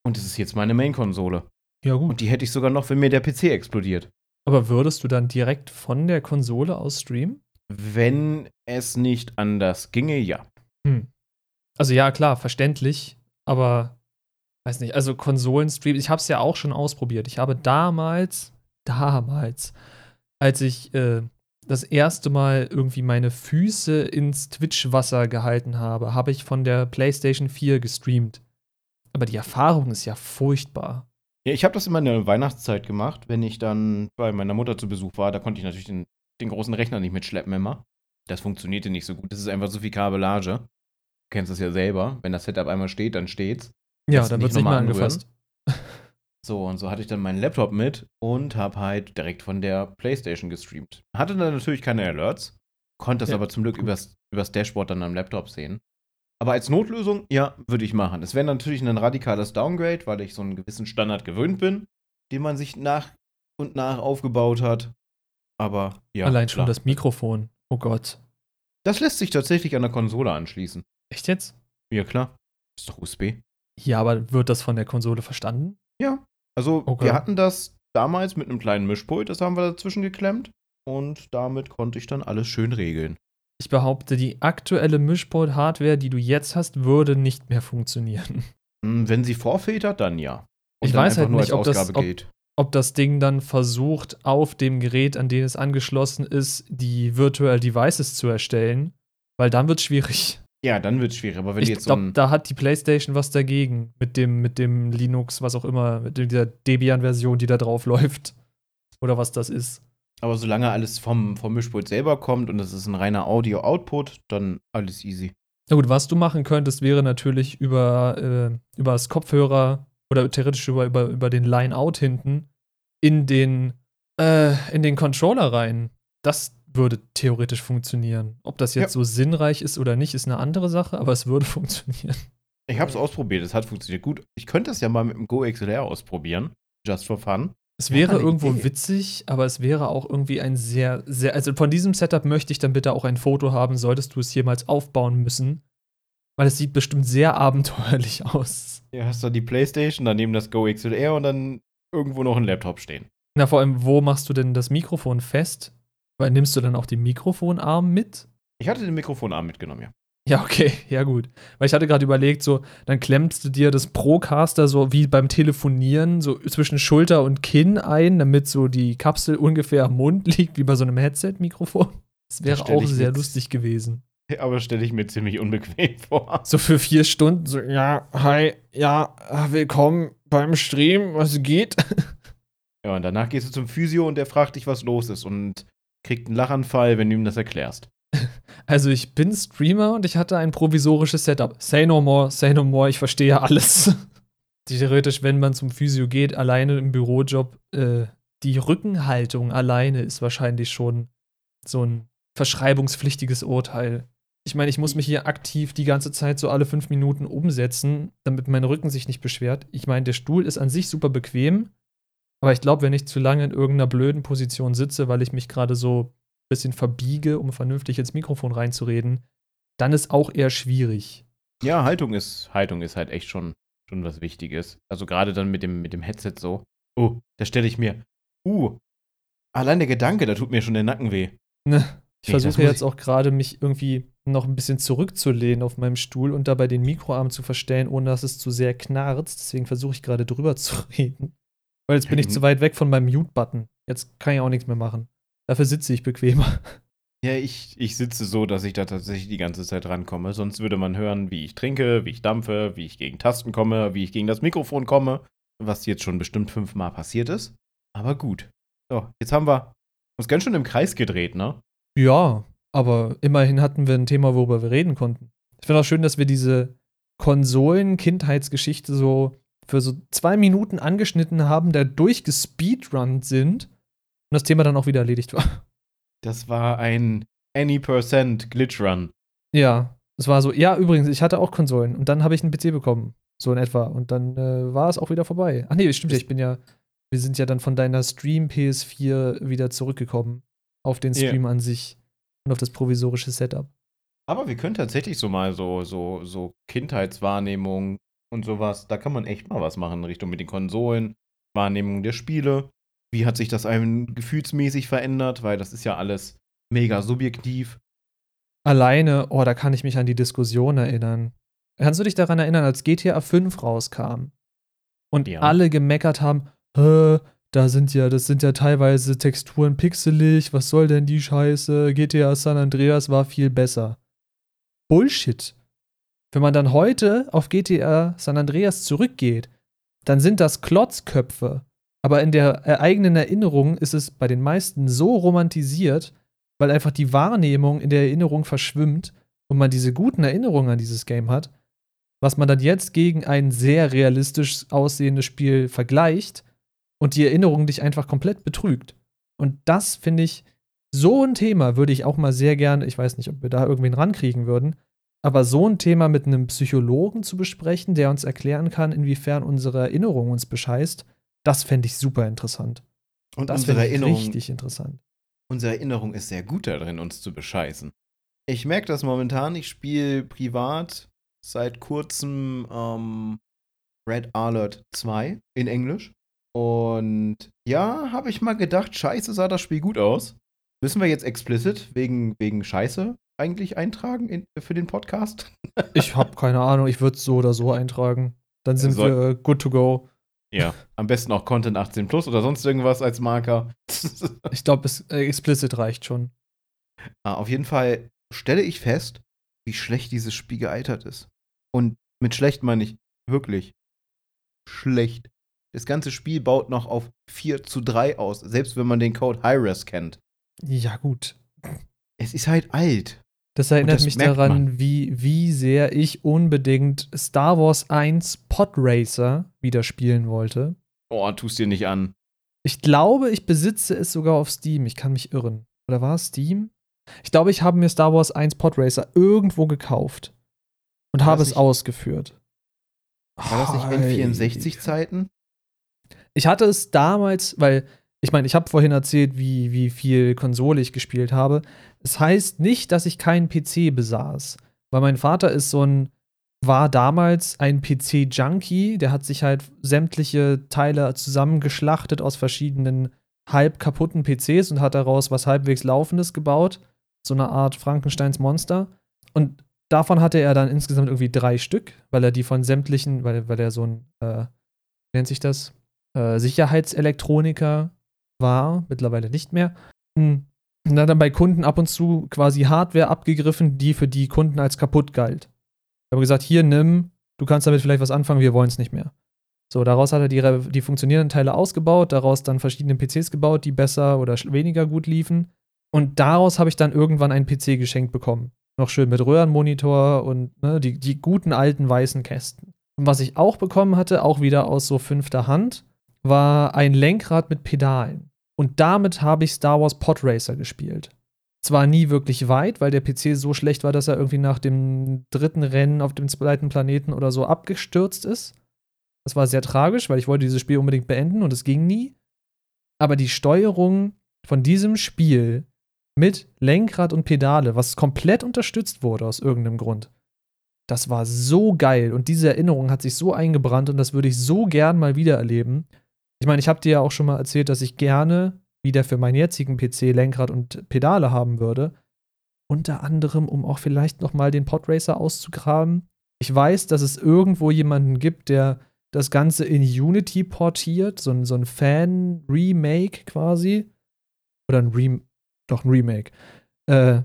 Und es ist jetzt meine Main-Konsole. Ja, gut. Und die hätte ich sogar noch, wenn mir der PC explodiert. Aber würdest du dann direkt von der Konsole aus streamen? Wenn es nicht anders ginge, ja. Hm. Also ja, klar, verständlich, aber weiß nicht, also Konsolenstream, ich habe es ja auch schon ausprobiert. Ich habe damals, damals, als ich äh, das erste Mal irgendwie meine Füße ins Twitch-Wasser gehalten habe, habe ich von der PlayStation 4 gestreamt. Aber die Erfahrung ist ja furchtbar. Ja, ich habe das immer in der Weihnachtszeit gemacht, wenn ich dann bei meiner Mutter zu Besuch war. Da konnte ich natürlich den, den großen Rechner nicht mitschleppen immer. Das funktionierte nicht so gut. Das ist einfach so viel Kabellage. Du kennst es ja selber. Wenn das Setup einmal steht, dann steht's. Ja, dann wird es nicht mehr angefasst. So, und so hatte ich dann meinen Laptop mit und habe halt direkt von der Playstation gestreamt. Hatte dann natürlich keine Alerts, konnte das ja, aber zum Glück übers, übers Dashboard dann am Laptop sehen. Aber als Notlösung, ja, würde ich machen. Es wäre natürlich ein radikales Downgrade, weil ich so einen gewissen Standard gewöhnt bin, den man sich nach und nach aufgebaut hat. Aber ja. Allein schon klar. das Mikrofon. Oh Gott. Das lässt sich tatsächlich an der Konsole anschließen. Echt jetzt? Ja, klar. Ist doch USB. Ja, aber wird das von der Konsole verstanden? Ja. Also, okay. wir hatten das damals mit einem kleinen Mischpult, das haben wir dazwischen geklemmt. Und damit konnte ich dann alles schön regeln. Ich behaupte, die aktuelle Mischpult-Hardware, die du jetzt hast, würde nicht mehr funktionieren. Hm, wenn sie vorfiltert, dann ja. Und ich dann weiß halt nicht, ob das, ob, ob das, Ding dann versucht, auf dem Gerät, an dem es angeschlossen ist, die Virtual Devices zu erstellen. Weil dann wird es schwierig. Ja, dann wird es schwierig. Aber wenn ich jetzt glaube, so da hat die PlayStation was dagegen. Mit dem, mit dem Linux, was auch immer, mit dieser Debian-Version, die da drauf läuft. Oder was das ist. Aber solange alles vom, vom Mischpult selber kommt und es ist ein reiner Audio-Output, dann alles easy. Na gut, was du machen könntest, wäre natürlich über, äh, über das Kopfhörer oder theoretisch über, über, über den Line-Out hinten in den, äh, in den Controller rein. Das würde theoretisch funktionieren. Ob das jetzt ja. so sinnreich ist oder nicht, ist eine andere Sache, aber es würde funktionieren. Ich habe es ausprobiert, es hat funktioniert gut. Ich könnte das ja mal mit dem Go XLR ausprobieren, just for fun. Es wäre irgendwo Idee. witzig, aber es wäre auch irgendwie ein sehr, sehr, also von diesem Setup möchte ich dann bitte auch ein Foto haben, solltest du es jemals aufbauen müssen. Weil es sieht bestimmt sehr abenteuerlich aus. Ja, hast du die Playstation, daneben das Go XLR und dann irgendwo noch ein Laptop stehen. Na, vor allem, wo machst du denn das Mikrofon fest? Weil nimmst du dann auch den Mikrofonarm mit? Ich hatte den Mikrofonarm mitgenommen, ja. Ja, okay, ja gut. Weil ich hatte gerade überlegt, so, dann klemmst du dir das Procaster so wie beim Telefonieren so zwischen Schulter und Kinn ein, damit so die Kapsel ungefähr am Mund liegt, wie bei so einem Headset-Mikrofon. Das wäre das auch sehr lustig gewesen. Aber stelle ich mir ziemlich unbequem vor. So für vier Stunden, so, ja, hi, ja, willkommen beim Stream, was geht? Ja, und danach gehst du zum Physio und der fragt dich, was los ist und kriegt einen Lachanfall, wenn du ihm das erklärst. Also ich bin Streamer und ich hatte ein provisorisches Setup. Say no more, say no more, ich verstehe alles. Theoretisch, wenn man zum Physio geht, alleine im Bürojob, äh, die Rückenhaltung alleine ist wahrscheinlich schon so ein verschreibungspflichtiges Urteil. Ich meine, ich muss mich hier aktiv die ganze Zeit so alle fünf Minuten umsetzen, damit mein Rücken sich nicht beschwert. Ich meine, der Stuhl ist an sich super bequem, aber ich glaube, wenn ich zu lange in irgendeiner blöden Position sitze, weil ich mich gerade so bisschen verbiege, um vernünftig ins Mikrofon reinzureden, dann ist auch eher schwierig. Ja, Haltung ist, Haltung ist halt echt schon, schon was Wichtiges. Also gerade dann mit dem, mit dem Headset so. Oh, da stelle ich mir. Uh, allein der Gedanke, da tut mir schon der Nacken weh. Ne, ich Nee, versuche jetzt ich- auch gerade, mich irgendwie noch ein bisschen zurückzulehnen auf meinem Stuhl und dabei den Mikroarm zu verstellen, ohne dass es zu sehr knarzt. Deswegen versuche ich gerade drüber zu reden. Weil jetzt bin ich Mhm. zu weit weg von meinem Mute-Button. Jetzt kann ich auch nichts mehr machen. Dafür sitze ich bequemer. Ja, ich, ich sitze so, dass ich da tatsächlich die ganze Zeit rankomme. Sonst würde man hören, wie ich trinke, wie ich dampfe, wie ich gegen Tasten komme, wie ich gegen das Mikrofon komme. Was jetzt schon bestimmt fünfmal passiert ist. Aber gut. So, jetzt haben wir uns ganz schön im Kreis gedreht, ne? Ja, aber immerhin hatten wir ein Thema, worüber wir reden konnten. Ich finde auch schön, dass wir diese Konsolen-Kindheitsgeschichte so für so zwei Minuten angeschnitten haben, der durchgespeedrunnt sind und das Thema dann auch wieder erledigt war. Das war ein Any Percent Glitch Run. Ja, es war so, ja, übrigens, ich hatte auch Konsolen und dann habe ich einen PC bekommen, so in etwa. Und dann äh, war es auch wieder vorbei. Ach nee, stimmt ja, ich bin ja, wir sind ja dann von deiner Stream PS4 wieder zurückgekommen auf den. Stream an sich und auf das provisorische Setup. Aber wir können tatsächlich so mal so, so, so Kindheitswahrnehmung und sowas, da kann man echt mal was machen in Richtung mit den Konsolen, Wahrnehmung der Spiele. Wie hat sich das einem gefühlsmäßig verändert? Weil das ist ja alles mega subjektiv. Alleine, oh, da kann ich mich an die Diskussion erinnern. Kannst du dich daran erinnern, als GTA 5 rauskam und Ja. alle gemeckert haben, da sind ja, das sind ja teilweise Texturen pixelig, was soll denn die Scheiße? GTA San Andreas war viel besser. Bullshit. Wenn man dann heute auf GTA San Andreas zurückgeht, dann sind das Klotzköpfe. Aber in der äh, eigenen Erinnerung ist es bei den meisten so romantisiert, weil einfach die Wahrnehmung in der Erinnerung verschwimmt und man diese guten Erinnerungen an dieses Game hat, was man dann jetzt gegen ein sehr realistisch aussehendes Spiel vergleicht und die Erinnerung dich einfach komplett betrügt. Und das finde ich, so ein Thema würde ich auch mal sehr gerne, ich weiß nicht, ob wir da irgendwen rankriegen würden, aber so ein Thema mit einem Psychologen zu besprechen, der uns erklären kann, inwiefern unsere Erinnerung uns bescheißt, das fände ich super interessant. Und Das unsere Erinnerung, richtig interessant. unsere Erinnerung ist sehr gut darin, uns zu bescheißen. Ich merke das momentan. Ich spiele privat seit kurzem ähm, Red Alert 2 in Englisch. Und ja, habe ich mal gedacht, scheiße sah das Spiel gut aus. Müssen wir jetzt explicit wegen, wegen Scheiße eigentlich eintragen in, für den Podcast? Ich habe keine Ahnung, ich würde es so oder so eintragen. Dann sind Soll- wir good to go. Ja. Am besten auch Content 18 plus oder sonst irgendwas als Marker. Ich glaube, äh, explicit reicht schon. Ah, auf jeden Fall stelle ich fest, wie schlecht dieses Spiel gealtert ist. Und mit schlecht meine ich wirklich schlecht. Das ganze Spiel baut noch auf 4 zu 3 aus, selbst wenn man den Code Hi-Res kennt. Ja, gut. Es ist halt alt. Das erinnert das mich daran, man. wie, wie sehr ich unbedingt Star Wars 1 Pod Racer wieder spielen wollte. Oh, tust dir nicht an. Ich glaube, ich besitze es sogar auf Steam. Ich kann mich irren. Oder war es Steam? Ich glaube, ich habe mir Star Wars 1 Pod Racer irgendwo gekauft und War habe es nicht- ausgeführt. War das nicht N64-Zeiten? Ich hatte es damals, weil ich meine, ich habe vorhin erzählt, wie, wie viel Konsole ich gespielt habe. Es heißt nicht, dass ich keinen PC besaß, weil mein Vater ist so ein, war damals ein PC-Junkie, der hat sich halt sämtliche Teile zusammengeschlachtet aus verschiedenen halb kaputten PCs und hat daraus was halbwegs Laufendes gebaut. So eine Art Frankensteins Monster. Und davon hatte er dann insgesamt irgendwie drei Stück, weil er die von sämtlichen, weil, weil er so ein, äh, wie nennt sich das? Äh, Sicherheitselektroniker war, mittlerweile nicht mehr. Hm. Und hat dann bei Kunden ab und zu quasi Hardware abgegriffen, die für die Kunden als kaputt galt. Ich habe gesagt, hier nimm, du kannst damit vielleicht was anfangen, wir wollen es nicht mehr. So, daraus hat er die, die funktionierenden Teile ausgebaut, daraus dann verschiedene PCs gebaut, die besser oder weniger gut liefen. Und daraus habe ich dann irgendwann einen PC geschenkt bekommen. Noch schön mit Röhrenmonitor und ne, die, die guten alten weißen Kästen. Und was ich auch bekommen hatte, auch wieder aus so fünfter Hand, war ein Lenkrad mit Pedalen. Und damit habe ich Star Wars Pod Racer gespielt. Zwar nie wirklich weit, weil der PC so schlecht war, dass er irgendwie nach dem dritten Rennen auf dem zweiten Planeten oder so abgestürzt ist. Das war sehr tragisch, weil ich wollte dieses Spiel unbedingt beenden und es ging nie. Aber die Steuerung von diesem Spiel mit Lenkrad und Pedale, was komplett unterstützt wurde aus irgendeinem Grund. Das war so geil und diese Erinnerung hat sich so eingebrannt und das würde ich so gern mal wieder erleben. Ich meine, ich habe dir ja auch schon mal erzählt, dass ich gerne wieder für meinen jetzigen PC Lenkrad und Pedale haben würde. Unter anderem, um auch vielleicht noch mal den Podracer auszugraben. Ich weiß, dass es irgendwo jemanden gibt, der das Ganze in Unity portiert, so ein, so ein Fan-Remake quasi. Oder ein Rem doch ein Remake. Äh,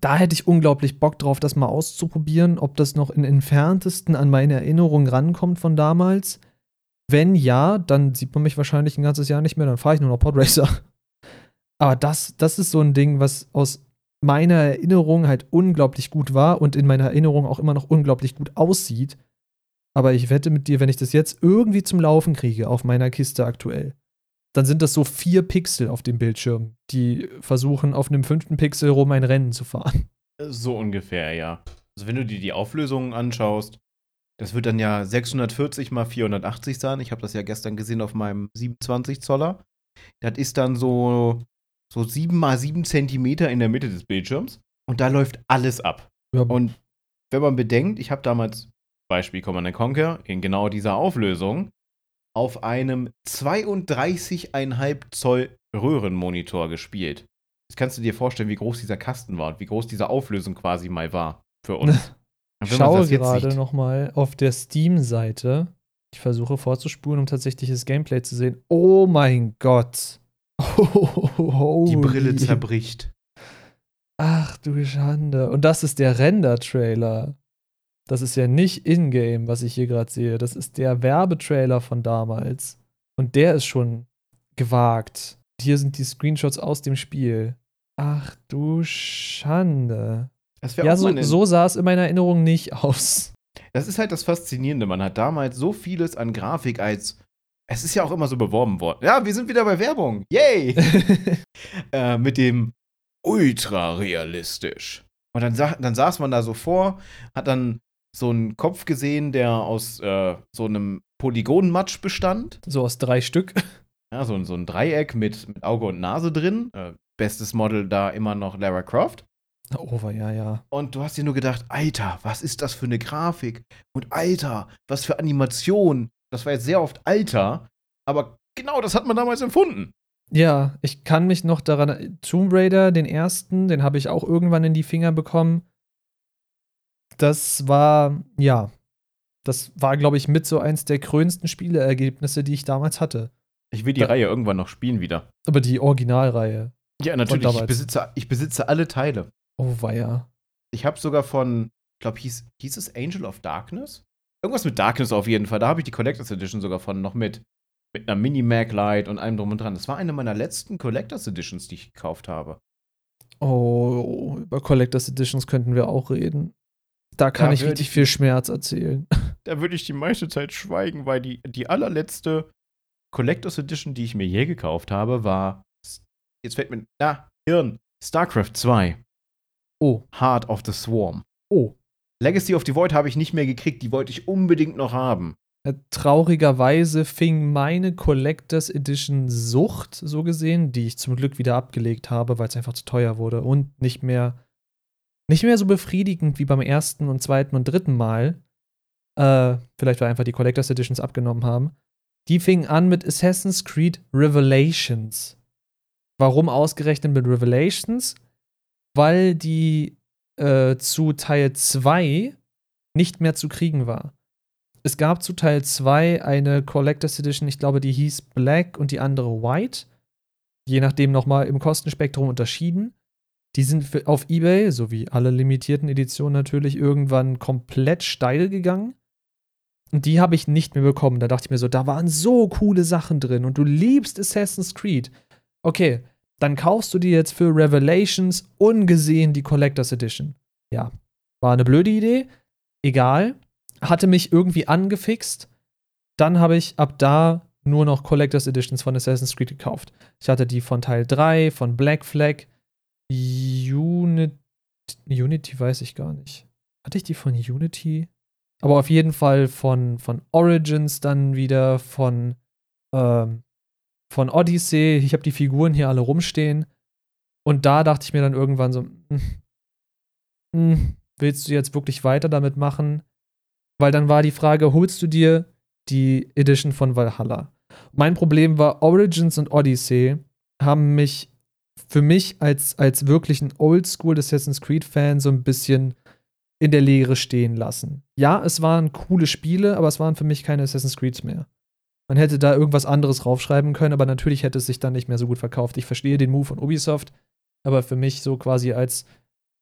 da hätte ich unglaublich Bock drauf, das mal auszuprobieren, ob das noch in entferntesten an meine Erinnerung rankommt von damals. Wenn ja, dann sieht man mich wahrscheinlich ein ganzes Jahr nicht mehr, dann fahre ich nur noch Podracer. Aber das, das ist so ein Ding, was aus meiner Erinnerung halt unglaublich gut war und in meiner Erinnerung auch immer noch unglaublich gut aussieht. Aber ich wette mit dir, wenn ich das jetzt irgendwie zum Laufen kriege auf meiner Kiste aktuell, dann sind das so vier Pixel auf dem Bildschirm, die versuchen, auf einem fünften Pixel rum ein Rennen zu fahren. So ungefähr, ja. Also wenn du dir die Auflösungen anschaust, das wird dann ja 640 mal 480 sein. Ich habe das ja gestern gesehen auf meinem 27 Zoller. Das ist dann so, so 7 mal 7 Zentimeter in der Mitte des Bildschirms. Und da läuft alles ab. Ja. Und wenn man bedenkt, ich habe damals, Beispiel Command Conquer, in genau dieser Auflösung auf einem 32,5 Zoll Röhrenmonitor gespielt. Jetzt kannst du dir vorstellen, wie groß dieser Kasten war und wie groß diese Auflösung quasi mal war für uns. Ich schaue gerade nochmal auf der Steam-Seite. Ich versuche vorzuspulen, um tatsächlich das Gameplay zu sehen. Oh mein Gott. Oh, Die Brille zerbricht. Ach du Schande. Und das ist der Render-Trailer. Das ist ja nicht in-game, was ich hier gerade sehe. Das ist der Werbetrailer von damals. Und der ist schon gewagt. Hier sind die Screenshots aus dem Spiel. Ach du Schande ja, so, so sah es in meiner Erinnerung nicht aus. Das ist halt das Faszinierende. Man hat damals so vieles an Grafik als. Es ist ja auch immer so beworben worden. Ja, wir sind wieder bei Werbung. Yay! äh, mit dem ultra realistisch. Und dann, sa dann saß man da so vor, hat dann so einen Kopf gesehen, der aus äh, so einem Polygonmatsch bestand. So aus drei Stück. Ja, so, so ein Dreieck mit, mit Auge und Nase drin. Äh, bestes Model da immer noch Lara Croft. Over, ja, ja. Und du hast dir nur gedacht, Alter, was ist das für eine Grafik? Und Alter, was für Animation. Das war jetzt sehr oft Alter, aber genau das hat man damals empfunden. Ja, ich kann mich noch daran. Tomb Raider, den ersten, den habe ich auch irgendwann in die Finger bekommen. Das war, ja, das war, glaube ich, mit so eins der krönsten Spieleergebnisse, die ich damals hatte. Ich will die da, Reihe irgendwann noch spielen wieder. Aber die Originalreihe. Ja, natürlich. Ich besitze, ich besitze alle Teile. Oh, weia. Ich habe sogar von, ich glaube, hieß, hieß es Angel of Darkness? Irgendwas mit Darkness auf jeden Fall. Da habe ich die Collectors Edition sogar von noch mit. Mit einer Mini-Mag-Light und allem drum und dran. Das war eine meiner letzten Collectors Editions, die ich gekauft habe. Oh, über Collectors Editions könnten wir auch reden. Da kann da ich richtig ich, viel Schmerz erzählen. Da würde ich die meiste Zeit schweigen, weil die, die allerletzte Collectors Edition, die ich mir je gekauft habe, war. Jetzt fällt mir. Na, Hirn. StarCraft 2. Oh. Heart of the Swarm. Oh. Legacy of the Void habe ich nicht mehr gekriegt, die wollte ich unbedingt noch haben. Äh, traurigerweise fing meine Collectors Edition Sucht, so gesehen, die ich zum Glück wieder abgelegt habe, weil es einfach zu teuer wurde und nicht mehr, nicht mehr so befriedigend wie beim ersten und zweiten und dritten Mal. Äh, vielleicht weil einfach die Collectors Editions abgenommen haben. Die fing an mit Assassin's Creed Revelations. Warum ausgerechnet mit Revelations? Weil die äh, zu Teil 2 nicht mehr zu kriegen war. Es gab zu Teil 2 eine Collectors Edition, ich glaube, die hieß Black und die andere White. Je nachdem nochmal im Kostenspektrum unterschieden. Die sind auf Ebay, so wie alle limitierten Editionen natürlich, irgendwann komplett steil gegangen. Und die habe ich nicht mehr bekommen. Da dachte ich mir so, da waren so coole Sachen drin und du liebst Assassin's Creed. Okay, dann kaufst du dir jetzt für Revelations ungesehen die Collectors Edition. Ja, war eine blöde Idee. Egal. Hatte mich irgendwie angefixt. Dann habe ich ab da nur noch Collectors Editions von Assassin's Creed gekauft. Ich hatte die von Teil 3, von Black Flag, Unity, Unity weiß ich gar nicht. Hatte ich die von Unity? Aber auf jeden Fall von, von Origins dann wieder, von ähm, von Odyssey. Ich habe die Figuren hier alle rumstehen. Und da dachte ich mir dann irgendwann so, hm, hm, willst du jetzt wirklich weiter damit machen? Weil dann war die Frage, holst du dir die Edition von Valhalla? Mein Problem war, Origins und Odyssey haben mich für mich als, als wirklichen Oldschool Assassin's Creed-Fan so ein bisschen in der Leere stehen lassen. Ja, es waren coole Spiele, aber es waren für mich keine Assassin's Creeds mehr. Man hätte da irgendwas anderes raufschreiben können, aber natürlich hätte es sich dann nicht mehr so gut verkauft. Ich verstehe den Move von Ubisoft, aber für mich so quasi als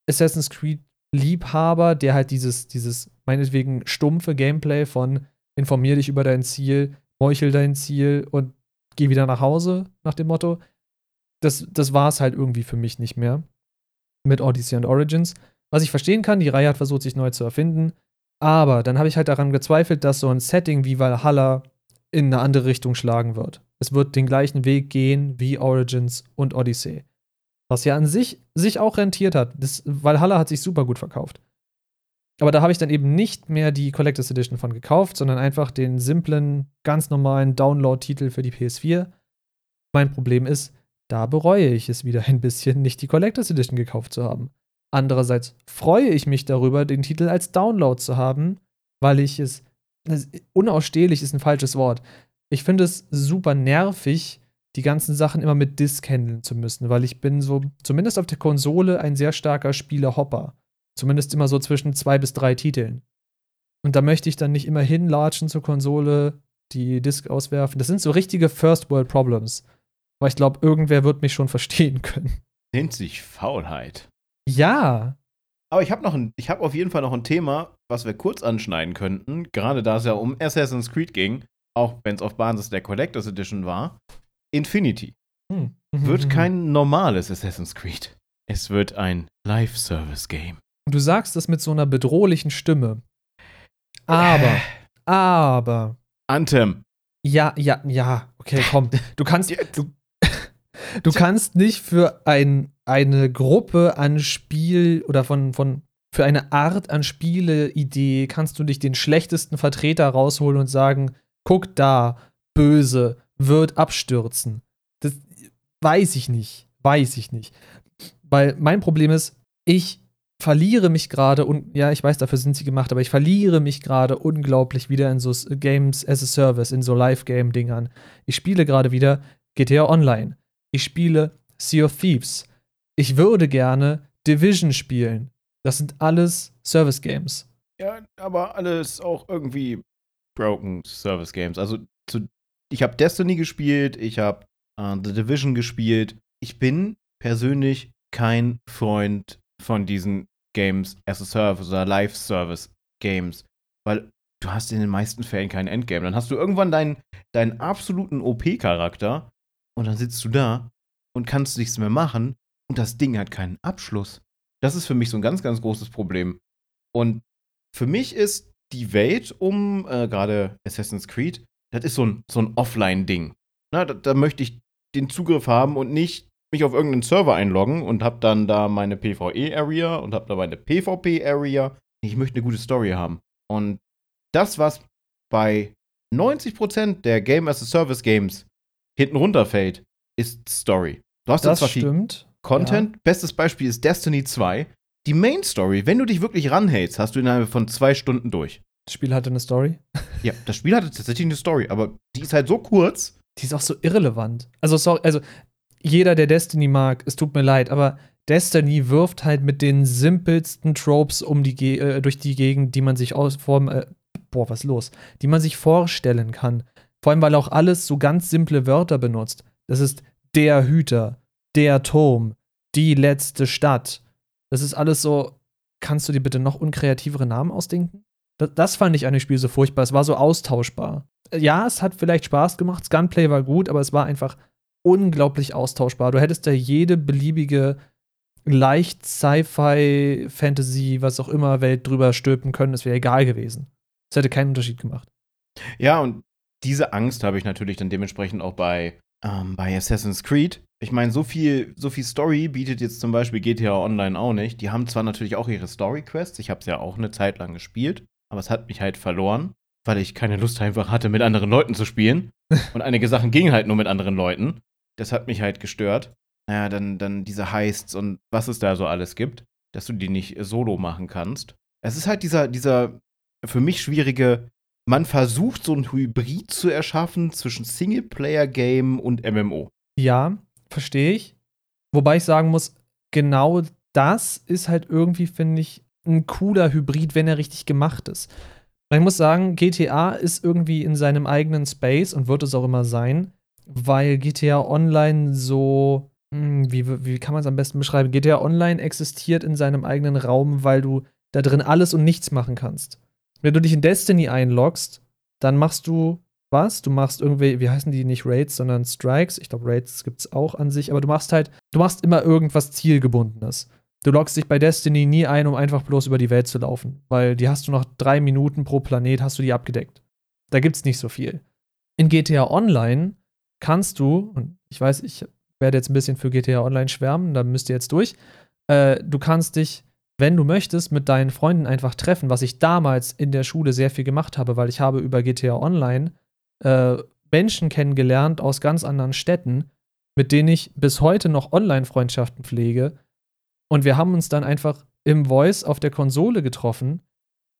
Assassin's Creed Liebhaber, der halt dieses, dieses meinetwegen stumpfe Gameplay von informier dich über dein Ziel, meuchel dein Ziel und geh wieder nach Hause, nach dem Motto. Das, das war es halt irgendwie für mich nicht mehr mit Odyssey und Origins. Was ich verstehen kann, die Reihe hat versucht, sich neu zu erfinden. Aber dann habe ich halt daran gezweifelt, dass so ein Setting wie Valhalla in eine andere Richtung schlagen wird. Es wird den gleichen Weg gehen wie Origins und Odyssey. Was ja an sich sich auch rentiert hat. Das Valhalla hat sich super gut verkauft. Aber da habe ich dann eben nicht mehr die Collectors Edition von gekauft, sondern einfach den simplen, ganz normalen Download-Titel für die PS4. Mein Problem ist, da bereue ich es wieder ein bisschen, nicht die Collectors Edition gekauft zu haben. Andererseits freue ich mich darüber, den Titel als Download zu haben, weil ich es. Unausstehlich ist ein falsches Wort. Ich finde es super nervig, die ganzen Sachen immer mit Disk handeln zu müssen, weil ich bin so, zumindest auf der Konsole, ein sehr starker Spieler-Hopper. Zumindest immer so zwischen zwei bis drei Titeln. Und da möchte ich dann nicht immer hinlatschen zur Konsole, die Disk auswerfen. Das sind so richtige First-World-Problems. Aber ich glaube, irgendwer wird mich schon verstehen können. Nennt sich Faulheit. Ja. Aber ich habe noch ein, ich habe auf jeden Fall noch ein Thema, was wir kurz anschneiden könnten, gerade da es ja um Assassin's Creed ging, auch wenn es auf Basis der Collectors Edition war. Infinity hm. wird kein normales Assassin's Creed. Es wird ein Live-Service-Game. Und du sagst das mit so einer bedrohlichen Stimme. Aber, äh. aber. Anthem. Ja, ja, ja. Okay, komm. Du kannst, du, du kannst nicht für ein eine Gruppe an Spiel oder von, von für eine Art an Spieleidee kannst du dich den schlechtesten Vertreter rausholen und sagen, guck da, böse, wird abstürzen. Das weiß ich nicht. Weiß ich nicht. Weil mein Problem ist, ich verliere mich gerade und ja, ich weiß, dafür sind sie gemacht, aber ich verliere mich gerade unglaublich wieder in so Games as a Service, in so Live-Game-Dingern. Ich spiele gerade wieder GTA Online. Ich spiele Sea of Thieves ich würde gerne Division spielen. Das sind alles Service Games. Ja, aber alles auch irgendwie broken Service Games. Also zu, ich habe Destiny gespielt, ich habe uh, The Division gespielt. Ich bin persönlich kein Freund von diesen Games as a Service oder Live Service Games, weil du hast in den meisten Fällen kein Endgame. Dann hast du irgendwann deinen, deinen absoluten OP-Charakter und dann sitzt du da und kannst nichts mehr machen und das Ding hat keinen Abschluss. Das ist für mich so ein ganz, ganz großes Problem. Und für mich ist die Welt um äh, gerade Assassin's Creed, das ist so ein, so ein Offline-Ding. Da, da, möchte ich den Zugriff haben und nicht mich auf irgendeinen Server einloggen und hab dann da meine PvE-Area und hab da meine PvP-Area. Ich möchte eine gute Story haben. Und das, was bei 90% der Game as a Service Games hinten runterfällt, ist Story. Du hast das zwar stimmt. Content. Ja. Bestes Beispiel ist Destiny 2. Die Main Story, wenn du dich wirklich ranhältst, hast du innerhalb von zwei Stunden durch. Das Spiel hatte eine Story? Ja, das Spiel hatte tatsächlich eine Story, aber die ist halt so kurz. Die ist auch so irrelevant. Also, sorry, also jeder, der Destiny mag, es tut mir leid, aber Destiny wirft halt mit den simpelsten Tropes um die äh, durch die Gegend, die man sich aus äh, boah, was los? Die man sich vorstellen kann. Vor allem, weil auch alles so ganz simple Wörter benutzt. Das ist der Hüter, der Turm, die letzte Stadt. Das ist alles so. Kannst du dir bitte noch unkreativere Namen ausdenken? Das, das fand ich an dem Spiel so furchtbar. Es war so austauschbar. Ja, es hat vielleicht Spaß gemacht, Gunplay war gut, aber es war einfach unglaublich austauschbar. Du hättest da jede beliebige leicht Sci-Fi, Fantasy, was auch immer Welt drüber stülpen können. Es wäre egal gewesen. Es hätte keinen Unterschied gemacht. Ja, und diese Angst habe ich natürlich dann dementsprechend auch bei, ähm, bei Assassin's Creed, ich meine, so viel, so viel Story bietet jetzt zum Beispiel GTA Online auch nicht. Die haben zwar natürlich auch ihre Story-Quests, ich habe es ja auch eine Zeit lang gespielt, aber es hat mich halt verloren, weil ich keine Lust einfach hatte, mit anderen Leuten zu spielen. Und einige Sachen gingen halt nur mit anderen Leuten. Das hat mich halt gestört. naja, dann, dann diese Heists und was es da so alles gibt, dass du die nicht solo machen kannst. Es ist halt dieser, dieser für mich schwierige, man versucht so ein Hybrid zu erschaffen zwischen Singleplayer-Game und MMO. Ja, verstehe ich. Wobei ich sagen muss, genau das ist halt irgendwie, finde ich, ein cooler Hybrid, wenn er richtig gemacht ist. Ich muss sagen, GTA ist irgendwie in seinem eigenen Space und wird es auch immer sein, weil GTA Online so, hm, wie, wie kann man es am besten beschreiben? GTA Online existiert in seinem eigenen Raum, weil du da drin alles und nichts machen kannst. Wenn du dich in Destiny einloggst, dann machst du was? Du machst irgendwie, wie heißen die nicht Raids, sondern Strikes. Ich glaube, Raids gibt es auch an sich, aber du machst halt, du machst immer irgendwas Zielgebundenes. Du loggst dich bei Destiny nie ein, um einfach bloß über die Welt zu laufen, weil die hast du noch drei Minuten pro Planet, hast du die abgedeckt. Da gibt's nicht so viel. In GTA Online kannst du, und ich weiß, ich werde jetzt ein bisschen für GTA Online schwärmen, da müsst ihr jetzt durch. Äh, du kannst dich, wenn du möchtest, mit deinen Freunden einfach treffen, was ich damals in der Schule sehr viel gemacht habe, weil ich habe über GTA Online äh, Menschen kennengelernt aus ganz anderen Städten, mit denen ich bis heute noch Online-Freundschaften pflege und wir haben uns dann einfach im Voice auf der Konsole getroffen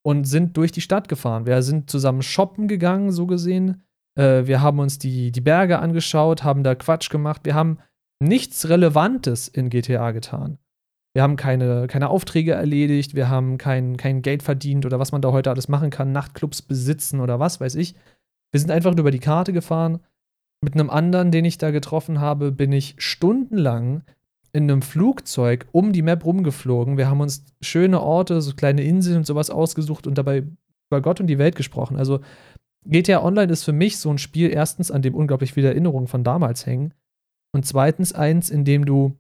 und sind durch die Stadt gefahren. Wir sind zusammen shoppen gegangen, so gesehen. Äh, wir haben uns die, die Berge angeschaut, haben da Quatsch gemacht. Wir haben nichts Relevantes in GTA getan. Wir haben keine, keine Aufträge erledigt, wir haben kein, kein Geld verdient oder was man da heute alles machen kann, Nachtclubs besitzen oder was weiß ich. Wir sind einfach über die Karte gefahren. Mit einem anderen, den ich da getroffen habe, bin ich stundenlang in einem Flugzeug um die Map rumgeflogen. Wir haben uns schöne Orte, so kleine Inseln und sowas ausgesucht und dabei über Gott und die Welt gesprochen. Also GTA Online ist für mich so ein Spiel, erstens, an dem unglaublich viele Erinnerungen von damals hängen. Und zweitens eins, in dem du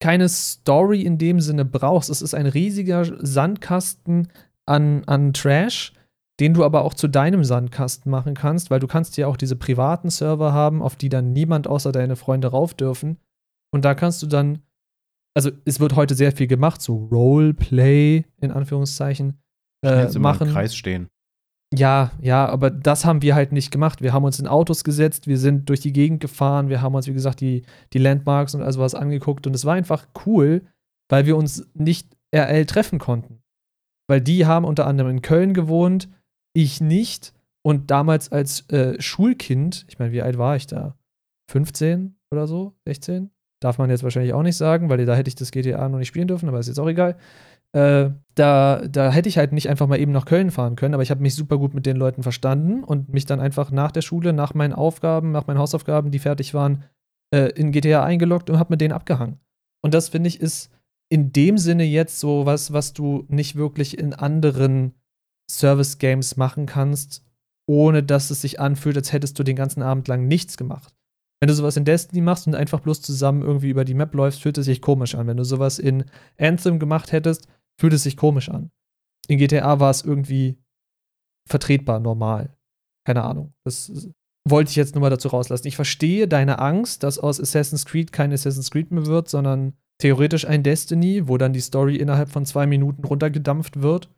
keine Story in dem Sinne brauchst. Es ist ein riesiger Sandkasten an, an Trash, den du aber auch zu deinem Sandkasten machen kannst, weil du kannst ja auch diese privaten Server haben, auf die dann niemand außer deine Freunde rauf dürfen. Und da kannst du dann, also es wird heute sehr viel gemacht, so Roleplay in Anführungszeichen äh, machen. Im Kreis stehen. Ja, ja, aber das haben wir halt nicht gemacht. Wir haben uns in Autos gesetzt, wir sind durch die Gegend gefahren, wir haben uns, wie gesagt, die, die Landmarks und also was angeguckt und es war einfach cool, weil wir uns nicht RL treffen konnten. Weil die haben unter anderem in Köln gewohnt, ich nicht. Und damals als äh, Schulkind, ich meine, wie alt war ich da? 15 oder so? 16? Darf man jetzt wahrscheinlich auch nicht sagen, weil da hätte ich das GTA noch nicht spielen dürfen, aber ist jetzt auch egal. Äh, da, da hätte ich halt nicht einfach mal eben nach Köln fahren können, aber ich habe mich super gut mit den Leuten verstanden und mich dann einfach nach der Schule, nach meinen Aufgaben, nach meinen Hausaufgaben, die fertig waren, äh, in GTA eingeloggt und habe mit denen abgehangen. Und das finde ich ist in dem Sinne jetzt so was, was du nicht wirklich in anderen Service-Games machen kannst, ohne dass es sich anfühlt, als hättest du den ganzen Abend lang nichts gemacht. Wenn du sowas in Destiny machst und einfach bloß zusammen irgendwie über die Map läufst, fühlt es sich komisch an. Wenn du sowas in Anthem gemacht hättest, fühlt es sich komisch an. In GTA war es irgendwie vertretbar, normal. Keine Ahnung. Das wollte ich jetzt nur mal dazu rauslassen. Ich verstehe deine Angst, dass aus Assassin's Creed kein Assassin's Creed mehr wird, sondern theoretisch ein Destiny, wo dann die Story innerhalb von zwei Minuten runtergedampft wird.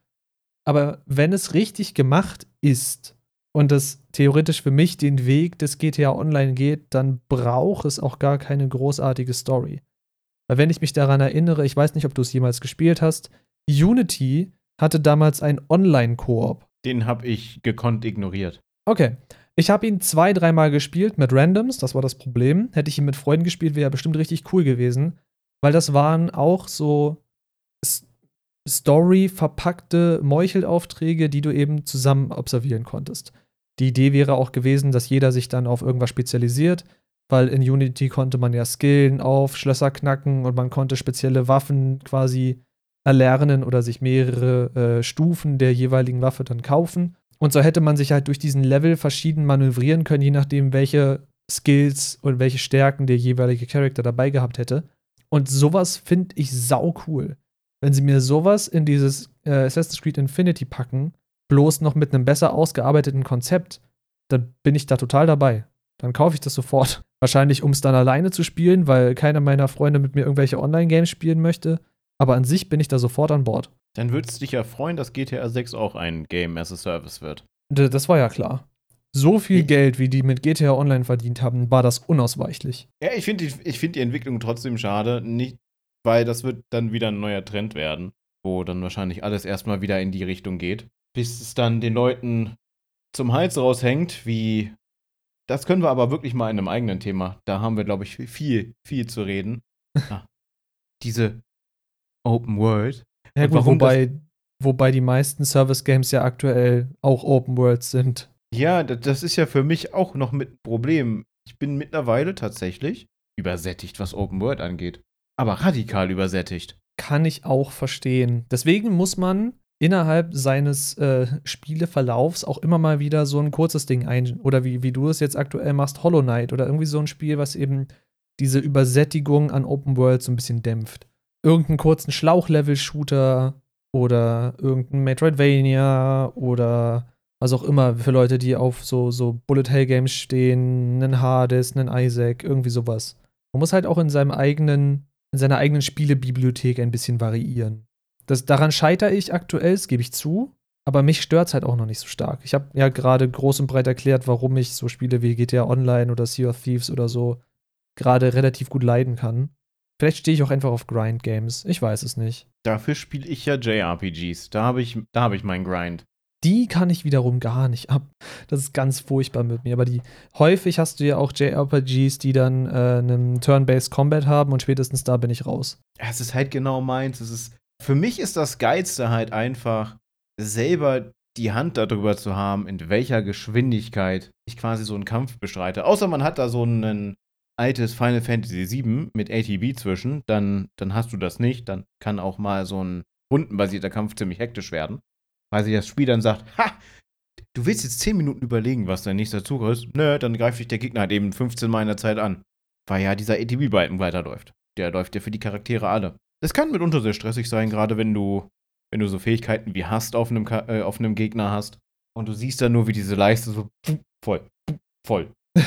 Aber wenn es richtig gemacht ist, und das theoretisch für mich den Weg des GTA Online geht, dann braucht es auch gar keine großartige Story. Weil wenn ich mich daran erinnere, ich weiß nicht, ob du es jemals gespielt hast, Unity hatte damals einen Online-Koop. Den habe ich gekonnt ignoriert. Okay. Ich habe ihn zwei, dreimal gespielt mit Randoms, das war das Problem. Hätte ich ihn mit Freunden gespielt, wäre er bestimmt richtig cool gewesen. Weil das waren auch so Story verpackte Meuchelaufträge, die du eben zusammen observieren konntest. Die Idee wäre auch gewesen, dass jeder sich dann auf irgendwas spezialisiert, weil in Unity konnte man ja skillen auf Schlösser knacken und man konnte spezielle Waffen quasi erlernen oder sich mehrere äh, Stufen der jeweiligen Waffe dann kaufen. Und so hätte man sich halt durch diesen Level verschieden manövrieren können, je nachdem, welche Skills und welche Stärken der jeweilige Charakter dabei gehabt hätte. Und sowas finde ich sau cool. Wenn sie mir sowas in dieses äh, Assassin's Creed Infinity packen, bloß noch mit einem besser ausgearbeiteten Konzept, dann bin ich da total dabei. Dann kaufe ich das sofort. Wahrscheinlich, um es dann alleine zu spielen, weil keiner meiner Freunde mit mir irgendwelche Online-Games spielen möchte. Aber an sich bin ich da sofort an Bord. Dann würdest du dich ja freuen, dass GTA 6 auch ein Game as a Service wird. Das war ja klar. so viel Ja. Geld, wie die mit GTA Online verdient haben, war das unausweichlich. Ja, ich finde die, ich find die Entwicklung trotzdem schade, nicht, weil das wird dann wieder ein neuer Trend werden, wo dann wahrscheinlich alles erstmal wieder in die Richtung geht, bis es dann den Leuten zum Hals raushängt, wie. Das können wir aber wirklich mal in einem eigenen Thema. Da haben wir, glaube ich, viel, viel zu reden. Ah, diese Open World. Ja, gut, warum wobei, wobei die meisten Service-Games ja aktuell auch Open Worlds sind. Ja, da- das ist ja für mich auch noch mit ein Problem. Ich bin mittlerweile tatsächlich übersättigt, was Open World angeht. Aber radikal übersättigt. Kann ich auch verstehen. Deswegen muss man innerhalb seines äh, Spieleverlaufs auch immer mal wieder so ein kurzes Ding ein. Oder wie, wie du es jetzt aktuell machst, Hollow Knight oder irgendwie so ein Spiel, was eben diese Übersättigung an Open World so ein bisschen dämpft. Irgendeinen kurzen Schlauchlevel-Shooter oder irgendein Metroidvania oder was auch immer für Leute, die auf so, so Bullet-Hell-Games stehen, einen Hades, einen Isaac, irgendwie sowas. Man muss halt auch in seinem eigenen, in seiner eigenen Spielebibliothek ein bisschen variieren. Das, daran scheitere ich aktuell, das gebe ich zu, aber mich stört es halt auch noch nicht so stark. Ich habe ja gerade groß und breit erklärt, warum ich so Spiele wie GTA Online oder Sea of Thieves oder so gerade relativ gut leiden kann. Vielleicht stehe ich auch einfach auf Grind-Games. Ich weiß es nicht. Dafür spiele ich ja JRPGs. Da habe ich, da hab ich meinen Grind. Die kann ich wiederum gar nicht ab. Das ist ganz furchtbar mit mir. Aber die häufig hast du ja auch JRPGs, die dann äh, einen Turn-Based Combat haben und spätestens da bin ich raus. Ja, es ist halt genau meins. Es ist, für mich ist das Geilste halt einfach, selber die Hand darüber zu haben, in welcher Geschwindigkeit ich quasi so einen Kampf bestreite. Außer man hat da so ein altes Final Fantasy VII mit ATB zwischen, dann, dann hast du das nicht. Dann kann auch mal so ein rundenbasierter Kampf ziemlich hektisch werden. Weil sich das Spiel dann sagt, ha, du willst jetzt 10 Minuten überlegen, was dein nächster Zug ist. Nö, dann greift dich der Gegner halt eben 15 Mal in der Zeit an. Weil ja dieser ATB-Balken weiterläuft. Der läuft ja für die Charaktere alle. Das kann mitunter sehr stressig sein, gerade wenn du, wenn du so Fähigkeiten wie Hast auf einem, äh, auf einem Gegner hast. Und du siehst dann nur, wie diese Leiste so voll, voll.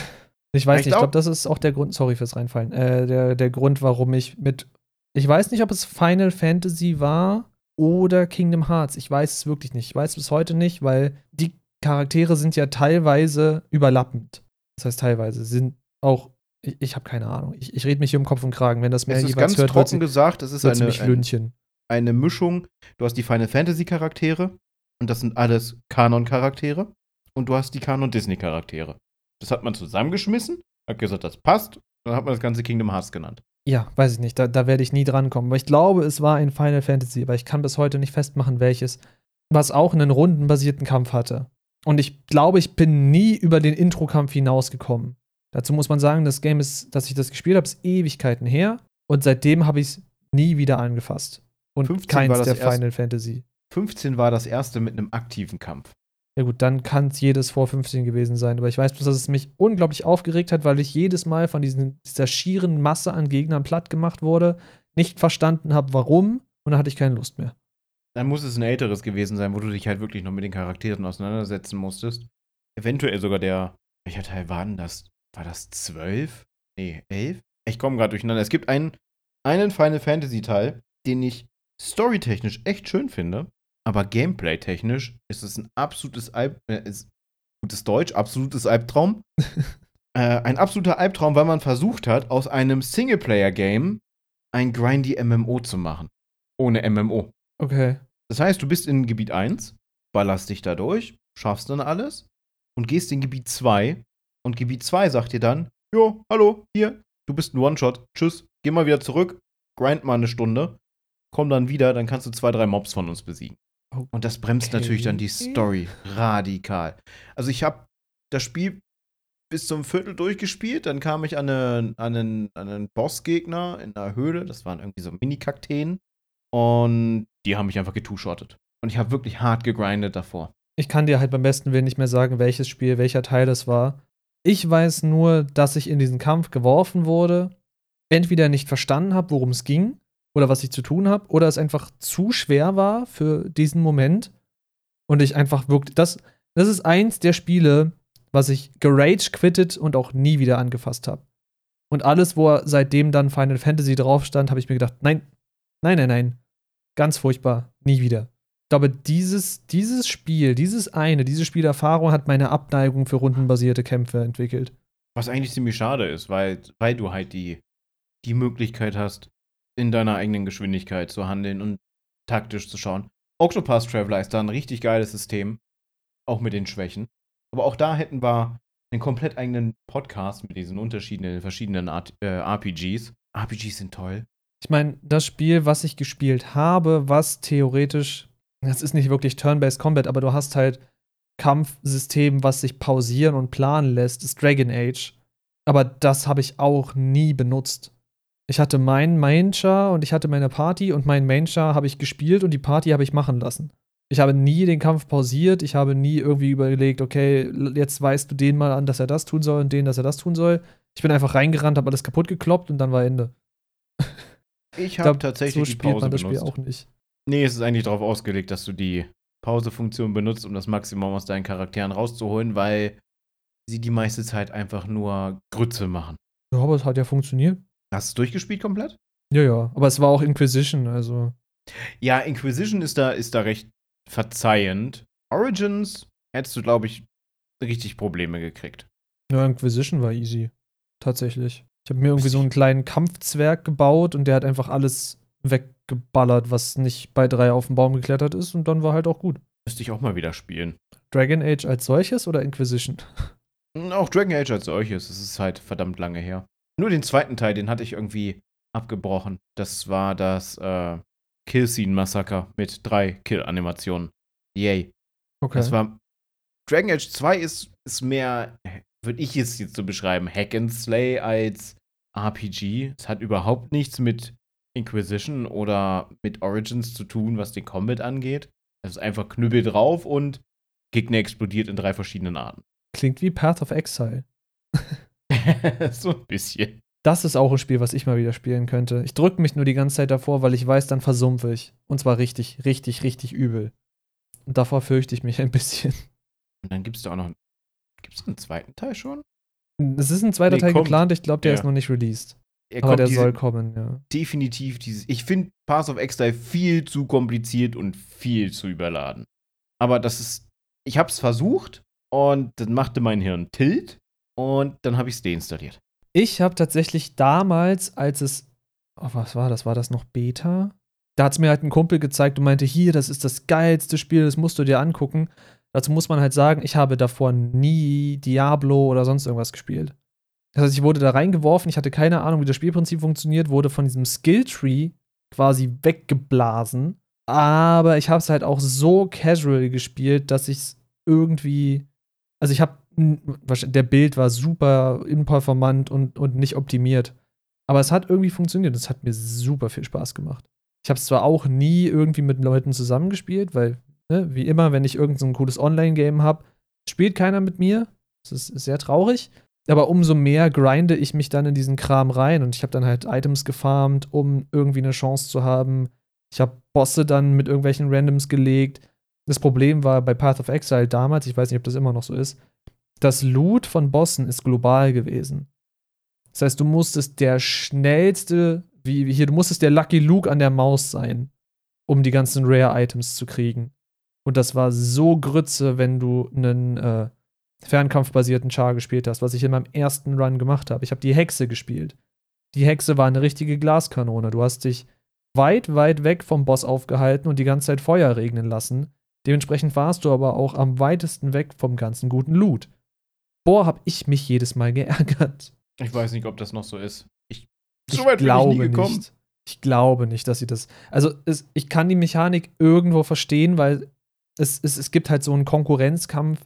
Ich weiß Ich nicht, ich glaub- glaube, das ist auch der Grund, sorry fürs Reinfallen, äh, der, der Grund, warum ich mit, ich weiß nicht, ob es Final Fantasy war oder Kingdom Hearts. Ich weiß es wirklich nicht. Ich weiß es bis heute nicht, weil die Charaktere sind ja teilweise überlappend. Das heißt, teilweise sind auch, ich, ich habe keine Ahnung. Ich, ich rede mich hier um Kopf und Kragen. Wenn das mehr Es ist ganz hört, trocken gesagt, es ist eine, mich ein, eine Mischung. Du hast die Final Fantasy Charaktere und das sind alles Kanon-Charaktere. Und du hast die Kanon-Disney-Charaktere. Das hat man zusammengeschmissen, hat gesagt, das passt. Dann hat man das ganze Kingdom Hearts genannt. Ja, weiß ich nicht. Da, da werde ich nie drankommen. Aber ich glaube, es war ein Final Fantasy, aber ich kann bis heute nicht festmachen, welches, was auch einen rundenbasierten Kampf hatte. Und ich glaube, ich bin nie über den Intro-Kampf hinausgekommen. Dazu muss man sagen, das Game ist, dass ich das gespielt habe, ist Ewigkeiten her. Und seitdem habe ich es nie wieder angefasst. Und 15 keins war das der Final Fantasy. 15 war das erste mit einem aktiven Kampf. Ja gut, dann kann es jedes vor 15 gewesen sein. Aber ich weiß bloß, dass es mich unglaublich aufgeregt hat, weil ich jedes Mal von diesen, dieser schieren Masse an Gegnern platt gemacht wurde, nicht verstanden habe, warum, und dann hatte ich keine Lust mehr. Dann muss es ein älteres gewesen sein, wo du dich halt wirklich noch mit den Charakteren auseinandersetzen musstest. Eventuell sogar der. Welcher Teil war denn das? War das 12? Nee, 11? Ich komme gerade durcheinander. Es gibt einen, einen Final Fantasy Teil, den ich storytechnisch echt schön finde, aber gameplay-technisch ist es ein absolutes Alb äh, ist, gutes Deutsch, absolutes Albtraum. äh, ein absoluter Albtraum, weil man versucht hat, aus einem Singleplayer-Game ein grindy MMO zu machen. Ohne MMO. Okay. Das heißt, du bist in Gebiet 1, ballerst dich da durch, schaffst dann alles und gehst in Gebiet 2 und Gebiet 2 sagt dir dann, jo, hallo, hier, du bist ein One-Shot, tschüss, geh mal wieder zurück, grind mal eine Stunde, komm dann wieder, dann kannst du zwei, drei Mobs von uns besiegen. Und das bremst Okay. natürlich dann die Story radikal. Also ich habe das Spiel bis zum Viertel durchgespielt, dann kam ich an einen, an einen, an einen Bossgegner in einer Höhle, das waren irgendwie so Mini-Kakteen und die haben mich einfach getushottet. Und ich habe wirklich hart gegrindet davor. Ich kann dir halt beim besten Willen nicht mehr sagen, welches Spiel, welcher Teil das war. Ich weiß nur, dass ich in diesen Kampf geworfen wurde, entweder nicht verstanden habe, worum es ging oder was ich zu tun habe, oder es einfach zu schwer war für diesen Moment und ich einfach wirklich das das ist eins der Spiele, was ich gerage quittet und auch nie wieder angefasst habe. Und alles, wo seitdem dann Final Fantasy drauf stand, habe ich mir gedacht, nein, nein, nein, nein, ganz furchtbar, nie wieder. Glaube, dieses, dieses Spiel, dieses eine, diese Spielerfahrung hat meine Abneigung für rundenbasierte Kämpfe entwickelt. Was eigentlich ziemlich schade ist, weil, weil du halt die, die Möglichkeit hast, in deiner eigenen Geschwindigkeit zu handeln und taktisch zu schauen. Octopath Traveler ist da ein richtig geiles System, auch mit den Schwächen. Aber auch da hätten wir einen komplett eigenen Podcast mit diesen unterschiedlichen, verschiedenen Art, äh, RPGs. RPGs sind toll. Ich meine, das Spiel, was ich gespielt habe, was theoretisch, das ist nicht wirklich Turn-Based Combat, aber du hast halt Kampfsystem, was sich pausieren und planen lässt, ist Dragon Age. Aber das habe ich auch nie benutzt. Ich hatte meinen Main-Char und ich hatte meine Party und meinen Main-Char habe ich gespielt und die Party habe ich machen lassen. Ich habe nie den Kampf pausiert, ich habe nie irgendwie überlegt, okay, jetzt weißt du den mal an, dass er das tun soll und den, dass er das tun soll. Ich bin einfach reingerannt, habe alles kaputt gekloppt und dann war Ende. Ich habe tatsächlich so die Pause man das benutzt. Spiel auch nicht. Nee, es ist eigentlich darauf ausgelegt, dass du die Pause-Funktion benutzt, um das Maximum aus deinen Charakteren rauszuholen, weil sie die meiste Zeit einfach nur Grütze machen. Ja, aber es hat ja funktioniert. Hast du es durchgespielt komplett? Ja, ja. Aber es war auch Inquisition, also. Ja, Inquisition ist da, ist da recht verzeihend. Origins hättest du, glaube ich, richtig Probleme gekriegt. Ja, Inquisition war easy. Tatsächlich. Ich habe mir irgendwie so einen kleinen Kampfzwerg gebaut und der hat einfach alles weggeballert, was nicht bei drei auf den Baum geklettert ist und dann war halt auch gut. Müsste ich auch mal wieder spielen. Dragon Age als solches oder Inquisition? Auch Dragon Age als solches, es ist halt verdammt lange her. Nur den zweiten Teil, den hatte ich irgendwie abgebrochen. Das war das äh, Kill-Scene-Massaker mit drei Kill-Animationen. Yay. Okay. Das war. Dragon Age 2 ist, ist mehr, würde ich es jetzt so beschreiben, Hack and Slay als RPG. Es hat überhaupt nichts mit Inquisition oder mit Origins zu tun, was den Combat angeht. Es ist einfach Knüppel drauf und Gegner explodiert in drei verschiedenen Arten. Klingt wie Path of Exile. so ein bisschen. Das ist auch ein Spiel, was ich mal wieder spielen könnte. Ich drücke mich nur die ganze Zeit davor, weil ich weiß, dann versumpfe ich. Und zwar richtig, richtig, richtig übel. Und davor fürchte ich mich ein bisschen. Und dann gibt es da auch noch. Gibt es einen zweiten Teil schon? Es ist ein zweiter Nee, Teil kommt. geplant, ich glaube, der Ja. ist noch nicht released. Er Aber der soll kommen, ja. definitiv dieses. Ich finde Path of Exile viel zu kompliziert und viel zu überladen. Aber das ist. Ich hab's versucht und dann machte mein Hirn Tilt und dann habe ich es deinstalliert. Ich habe tatsächlich damals, als es. Oh, was war das? War das noch Beta? Da hat es mir halt ein Kumpel gezeigt und meinte: Hier, das ist das geilste Spiel, das musst du dir angucken. Dazu muss man halt sagen, ich habe davor nie Diablo oder sonst irgendwas gespielt. Das heißt, ich wurde da reingeworfen, ich hatte keine Ahnung, wie das Spielprinzip funktioniert, wurde von diesem Skilltree quasi weggeblasen. Aber ich habe es halt auch so casual gespielt, dass ich es irgendwie. Also ich habe. Der Bild war super imperformant und, und nicht optimiert. Aber es hat irgendwie funktioniert. Es hat mir super viel Spaß gemacht. Ich habe es zwar auch nie irgendwie mit Leuten zusammengespielt, weil, ne, wie immer, wenn ich irgendein so cooles Online-Game habe, spielt keiner mit mir. Das ist sehr traurig. Aber umso mehr grinde ich mich dann in diesen Kram rein und ich habe dann halt Items gefarmt, um irgendwie eine Chance zu haben. Ich habe Bosse dann mit irgendwelchen Randoms gelegt. Das Problem war bei Path of Exile damals, ich weiß nicht, ob das immer noch so ist, das Loot von Bossen ist global gewesen. Das heißt, du musstest der schnellste, wie, hier, du musstest der Lucky Luke an der Maus sein, um die ganzen Rare-Items zu kriegen. Und das war so Grütze, wenn du einen äh, fernkampfbasierten Char gespielt hast, was ich in meinem ersten Run gemacht habe. Ich habe die Hexe gespielt. Die Hexe war eine richtige Glaskanone. Du hast dich weit, weit weg vom Boss aufgehalten und die ganze Zeit Feuer regnen lassen. Dementsprechend warst du aber auch am weitesten weg vom ganzen guten Loot. Boah, hab ich mich jedes Mal geärgert. Ich weiß nicht, ob das noch so ist. Ich, Ich so ich glaube gekommen. nicht. Ich glaube nicht, dass sie das. Also, es, ich kann die Mechanik irgendwo verstehen, weil es, es, es gibt halt so einen Konkurrenzkampf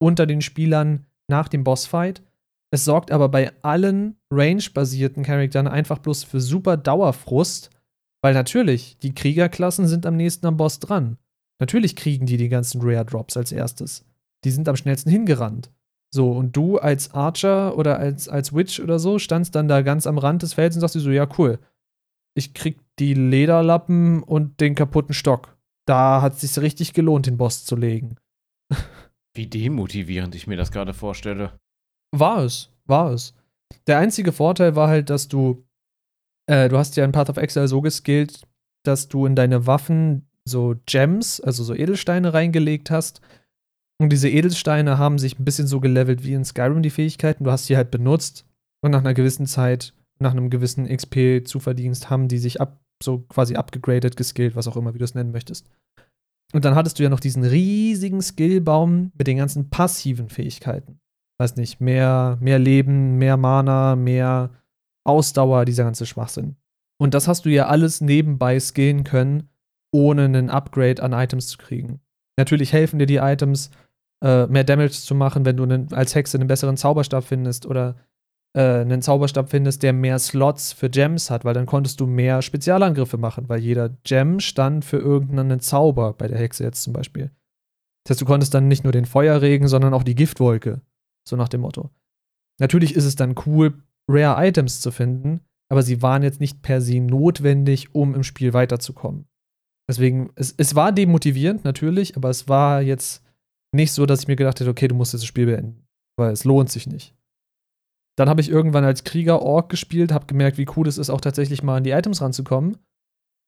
unter den Spielern nach dem Bossfight. Es sorgt aber bei allen Range-basierten Charakteren einfach bloß für super Dauerfrust, weil natürlich, die Kriegerklassen sind am nächsten am Boss dran. Natürlich kriegen die die ganzen Rare Drops als erstes. Die sind am schnellsten hingerannt. So, und du als Archer oder als, als Witch oder so standst dann da ganz am Rand des Felds und sagst dir so, ja, cool. Ich krieg die Lederlappen und den kaputten Stock. Da hat es sich richtig gelohnt, den Boss zu legen. Wie demotivierend ich mir das gerade vorstelle. War es, war es. Der einzige Vorteil war halt, dass du, äh, du hast ja in Path of Exile so geskillt, dass du in deine Waffen so Gems, also so Edelsteine reingelegt hast. Und diese Edelsteine haben sich ein bisschen so gelevelt wie in Skyrim die Fähigkeiten. Du hast die halt benutzt und nach einer gewissen Zeit, nach einem gewissen XP-Zuverdienst haben die sich ab, so quasi abgegradet, geskillt, was auch immer, wie du es nennen möchtest. Und dann hattest du ja noch diesen riesigen Skillbaum mit den ganzen passiven Fähigkeiten. Weiß nicht, mehr, mehr Leben, mehr Mana, mehr Ausdauer, dieser ganze Schwachsinn. Und das hast du ja alles nebenbei skillen können, ohne einen Upgrade an Items zu kriegen. Natürlich helfen dir die Items, äh, mehr Damage zu machen, wenn du einen, als Hexe einen besseren Zauberstab findest oder äh, einen Zauberstab findest, der mehr Slots für Gems hat, weil dann konntest du mehr Spezialangriffe machen, weil jeder Gem stand für irgendeinen Zauber, bei der Hexe jetzt zum Beispiel. Das heißt, du konntest dann nicht nur den Feuerregen, sondern auch die Giftwolke. So nach dem Motto. Natürlich ist es dann cool, Rare Items zu finden, aber sie waren jetzt nicht per se notwendig, um im Spiel weiterzukommen. Deswegen, es, es war demotivierend, natürlich, aber es war jetzt nicht so, dass ich mir gedacht hätte, okay, du musst das Spiel beenden, weil es lohnt sich nicht. Dann habe ich irgendwann als Krieger Ork gespielt, habe gemerkt, wie cool es ist, auch tatsächlich mal an die Items ranzukommen.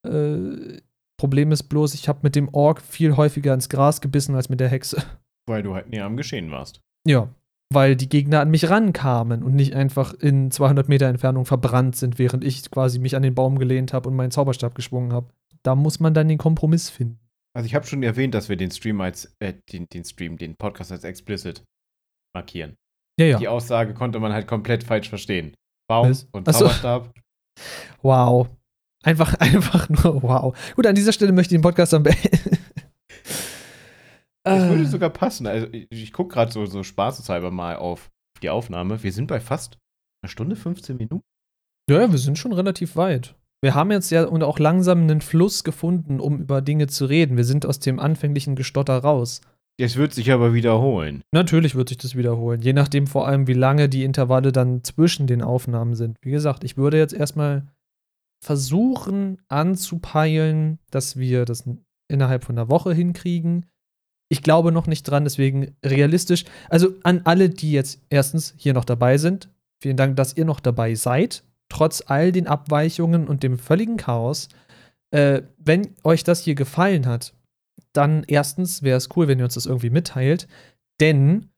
Äh, Problem ist bloß, ich habe mit dem Ork viel häufiger ins Gras gebissen als mit der Hexe. Weil du halt näher am Geschehen warst. Ja, weil die Gegner an mich rankamen und nicht einfach in 200 Meter Entfernung verbrannt sind, während ich quasi mich an den Baum gelehnt habe und meinen Zauberstab geschwungen habe. Da muss man dann den Kompromiss finden. Also ich habe schon erwähnt, dass wir den Stream als, äh, den, den Stream, den Podcast als explicit markieren. Ja, ja. Die Aussage konnte man halt komplett falsch verstehen. Baum Was? und Ach so. Zauberstab. Wow. Einfach, einfach nur wow. Gut, an dieser Stelle möchte ich den Podcast dann beenden. Das würde Äh, sogar passen. Also ich, ich gucke gerade so, so spaßeshalber mal auf die Aufnahme. Wir sind bei fast einer Stunde 15 Minuten. ja, ja, wir sind schon relativ weit. Wir haben jetzt ja und auch langsam einen Fluss gefunden, um über Dinge zu reden. Wir sind aus dem anfänglichen Gestotter raus. Es wird sich aber wiederholen. Natürlich wird sich das wiederholen, je nachdem vor allem, wie lange die Intervalle dann zwischen den Aufnahmen sind. Wie gesagt, ich würde jetzt erstmal versuchen anzupeilen, dass wir das innerhalb von einer Woche hinkriegen. Ich glaube noch nicht dran, deswegen realistisch. Also an alle, die jetzt erstens hier noch dabei sind, vielen Dank, dass ihr noch dabei seid, trotz all den Abweichungen und dem völligen Chaos. Äh, wenn euch das hier gefallen hat, dann erstens wäre es cool, wenn ihr uns das irgendwie mitteilt, denn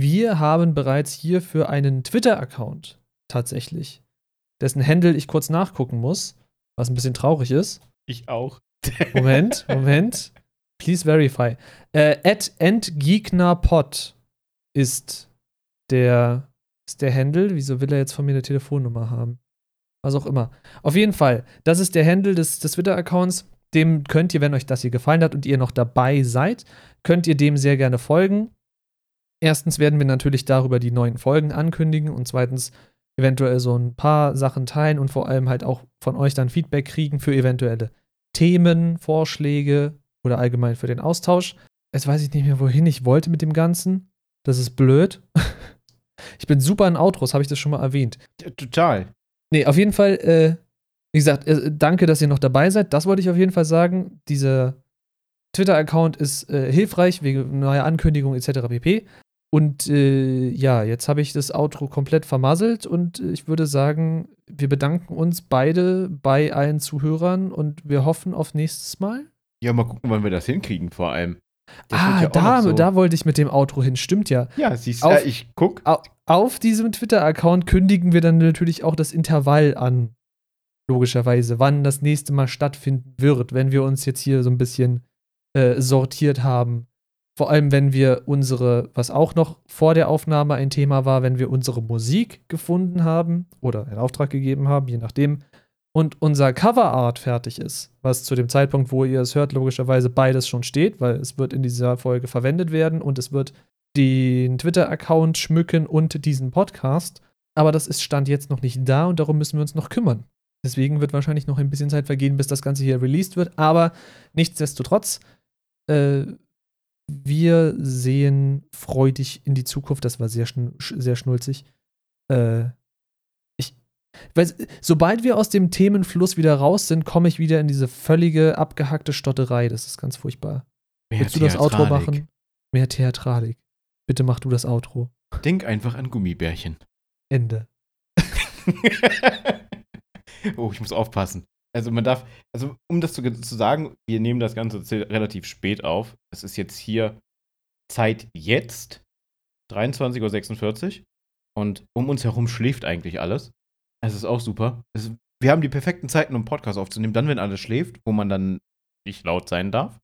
wir haben bereits hierfür einen Twitter-Account tatsächlich, dessen Handle ich kurz nachgucken muss, was ein bisschen traurig ist. Ich auch. Moment, Moment. Please verify. Äh, at endgegnerpod ist der, ist der Handle. Wieso will er jetzt von mir eine Telefonnummer haben? Was auch immer. Auf jeden Fall, das ist der Handle des, des Twitter-Accounts. Dem könnt ihr, wenn euch das hier gefallen hat und ihr noch dabei seid, könnt ihr dem sehr gerne folgen. Erstens werden wir natürlich darüber die neuen Folgen ankündigen und zweitens eventuell so ein paar Sachen teilen und vor allem halt auch von euch dann Feedback kriegen für eventuelle Themen, Vorschläge oder allgemein für den Austausch. Jetzt weiß ich nicht mehr, wohin ich wollte mit dem Ganzen. Das ist blöd. Ich bin super in Outros, habe ich das schon mal erwähnt. Total. Nee, auf jeden Fall, äh, wie gesagt, äh, danke, dass ihr noch dabei seid. Das wollte ich auf jeden Fall sagen. Dieser Twitter-Account ist äh, hilfreich wegen neuer Ankündigungen etc. pp. Und äh, ja, jetzt habe ich das Outro komplett vermasselt und äh, ich würde sagen, wir bedanken uns beide bei allen Zuhörern und wir hoffen auf nächstes Mal. Ja, mal gucken, wann wir das hinkriegen, vor allem. Das ah, ja da, so- da wollte ich mit dem Outro hin. Stimmt ja. Ja, siehst Auf- du, ich guck. Au- Auf diesem Twitter-Account kündigen wir dann natürlich auch das Intervall an. Logischerweise, wann das nächste Mal stattfinden wird, wenn wir uns jetzt hier so ein bisschen äh, sortiert haben. Vor allem, wenn wir unsere, was auch noch vor der Aufnahme ein Thema war, wenn wir unsere Musik gefunden haben oder in Auftrag gegeben haben, je nachdem, und unser Coverart fertig ist, was zu dem Zeitpunkt, wo ihr es hört, logischerweise beides schon steht, weil es wird in dieser Folge verwendet werden und es wird den Twitter-Account schmücken und diesen Podcast. Aber das ist Stand jetzt noch nicht da und darum müssen wir uns noch kümmern. Deswegen wird wahrscheinlich noch ein bisschen Zeit vergehen, bis das Ganze hier released wird. Aber nichtsdestotrotz, äh, wir sehen freudig in die Zukunft. Das war sehr, schn sehr schnulzig. Äh, ich, weiß, sobald wir aus dem Themenfluss wieder raus sind, komme ich wieder in diese völlige abgehackte Stotterei. Das ist ganz furchtbar. Mehr Willst du das Outro machen? Mehr Theatralik. Bitte mach du das Outro. Denk einfach an Gummibärchen. Ende. oh, ich muss aufpassen. Also man darf, also um das zu, zu sagen, wir nehmen das Ganze relativ spät auf. Es ist jetzt hier Zeit jetzt, 23.46 Uhr. Und um uns herum schläft eigentlich alles. Es ist auch super. Es, wir haben die perfekten Zeiten, um Podcast aufzunehmen. Dann, wenn alles schläft, wo man dann nicht laut sein darf.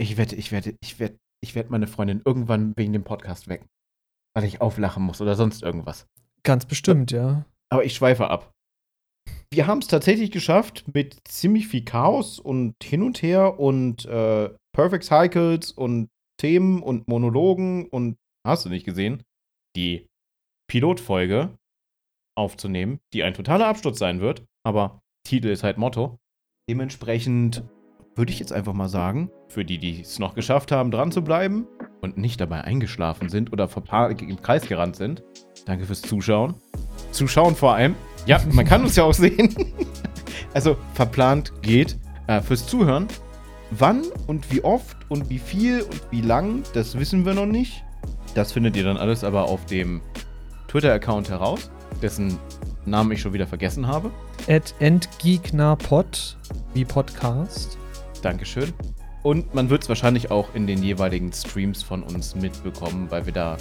Ich wette, ich werde, ich werde, ich werde meine Freundin irgendwann wegen dem Podcast wecken. Weil ich auflachen muss oder sonst irgendwas. Ganz bestimmt, ja. Aber ich schweife ab. Wir haben es tatsächlich geschafft, mit ziemlich viel Chaos und hin und her und äh, Perfect Cycles und Themen und Monologen und hast du nicht gesehen, die Pilotfolge aufzunehmen, die ein totaler Absturz sein wird, aber Titel ist halt Motto. Dementsprechend würde ich jetzt einfach mal sagen, für die, die es noch geschafft haben, dran zu bleiben und nicht dabei eingeschlafen sind oder im Kreis gerannt sind, danke fürs Zuschauen. Zuschauen vor allem. Ja, man kann uns ja auch sehen. also verplant geht. Äh, fürs Zuhören. Wann und wie oft und wie viel und wie lang, das wissen wir noch nicht. Das findet ihr dann alles aber auf dem Twitter-Account heraus, dessen Namen ich schon wieder vergessen habe. At Endgegnerpod, wie Podcast. Dankeschön. Und man wird es wahrscheinlich auch in den jeweiligen Streams von uns mitbekommen, weil wir da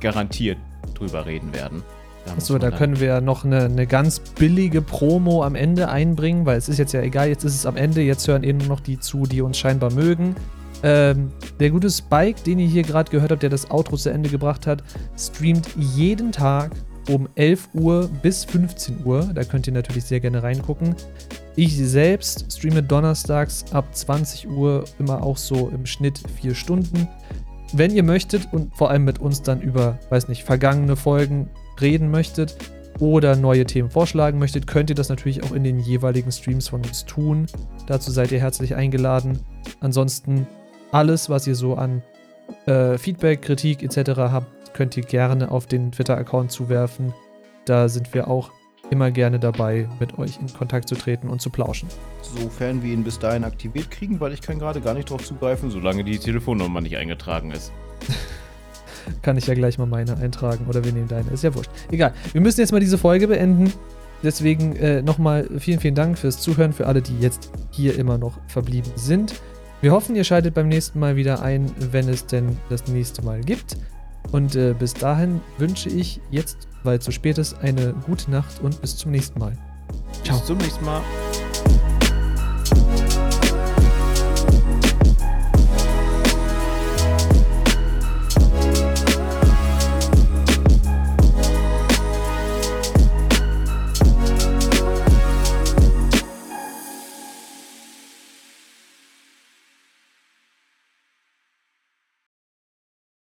garantiert drüber reden werden. Achso, da können wir noch eine, eine ganz billige Promo am Ende einbringen, weil es ist jetzt ja egal, jetzt ist es am Ende, jetzt hören eben nur noch die zu, die uns scheinbar mögen. Ähm, der gute Spike, den ihr hier gerade gehört habt, der das Outro zu Ende gebracht hat, streamt jeden Tag um 11 Uhr bis 15 Uhr. Da könnt ihr natürlich sehr gerne reingucken. Ich selbst streame donnerstags ab 20 Uhr immer auch so im Schnitt 4 Stunden. Wenn ihr möchtet und vor allem mit uns dann über, weiß nicht, vergangene Folgen reden möchtet oder neue Themen vorschlagen möchtet, könnt ihr das natürlich auch in den jeweiligen Streams von uns tun. Dazu seid ihr herzlich eingeladen. Ansonsten alles, was ihr so an äh, Feedback, Kritik etc. habt, könnt ihr gerne auf den Twitter-Account zuwerfen. Da sind wir auch immer gerne dabei, mit euch in Kontakt zu treten und zu plauschen. Sofern wir ihn bis dahin aktiviert kriegen, weil ich kann gerade gar nicht drauf zugreifen, solange die Telefonnummer nicht eingetragen ist. kann ich ja gleich mal meine eintragen oder wir nehmen deine. Ist ja wurscht. Egal. Wir müssen jetzt mal diese Folge beenden. Deswegen äh, nochmal vielen, vielen Dank fürs Zuhören, für alle, die jetzt hier immer noch verblieben sind. Wir hoffen, ihr schaltet beim nächsten Mal wieder ein, wenn es denn das nächste Mal gibt. Und äh, bis dahin wünsche ich jetzt, weil es zu spät ist, eine gute Nacht und bis zum nächsten Mal. Ciao. Bis zum nächsten Mal.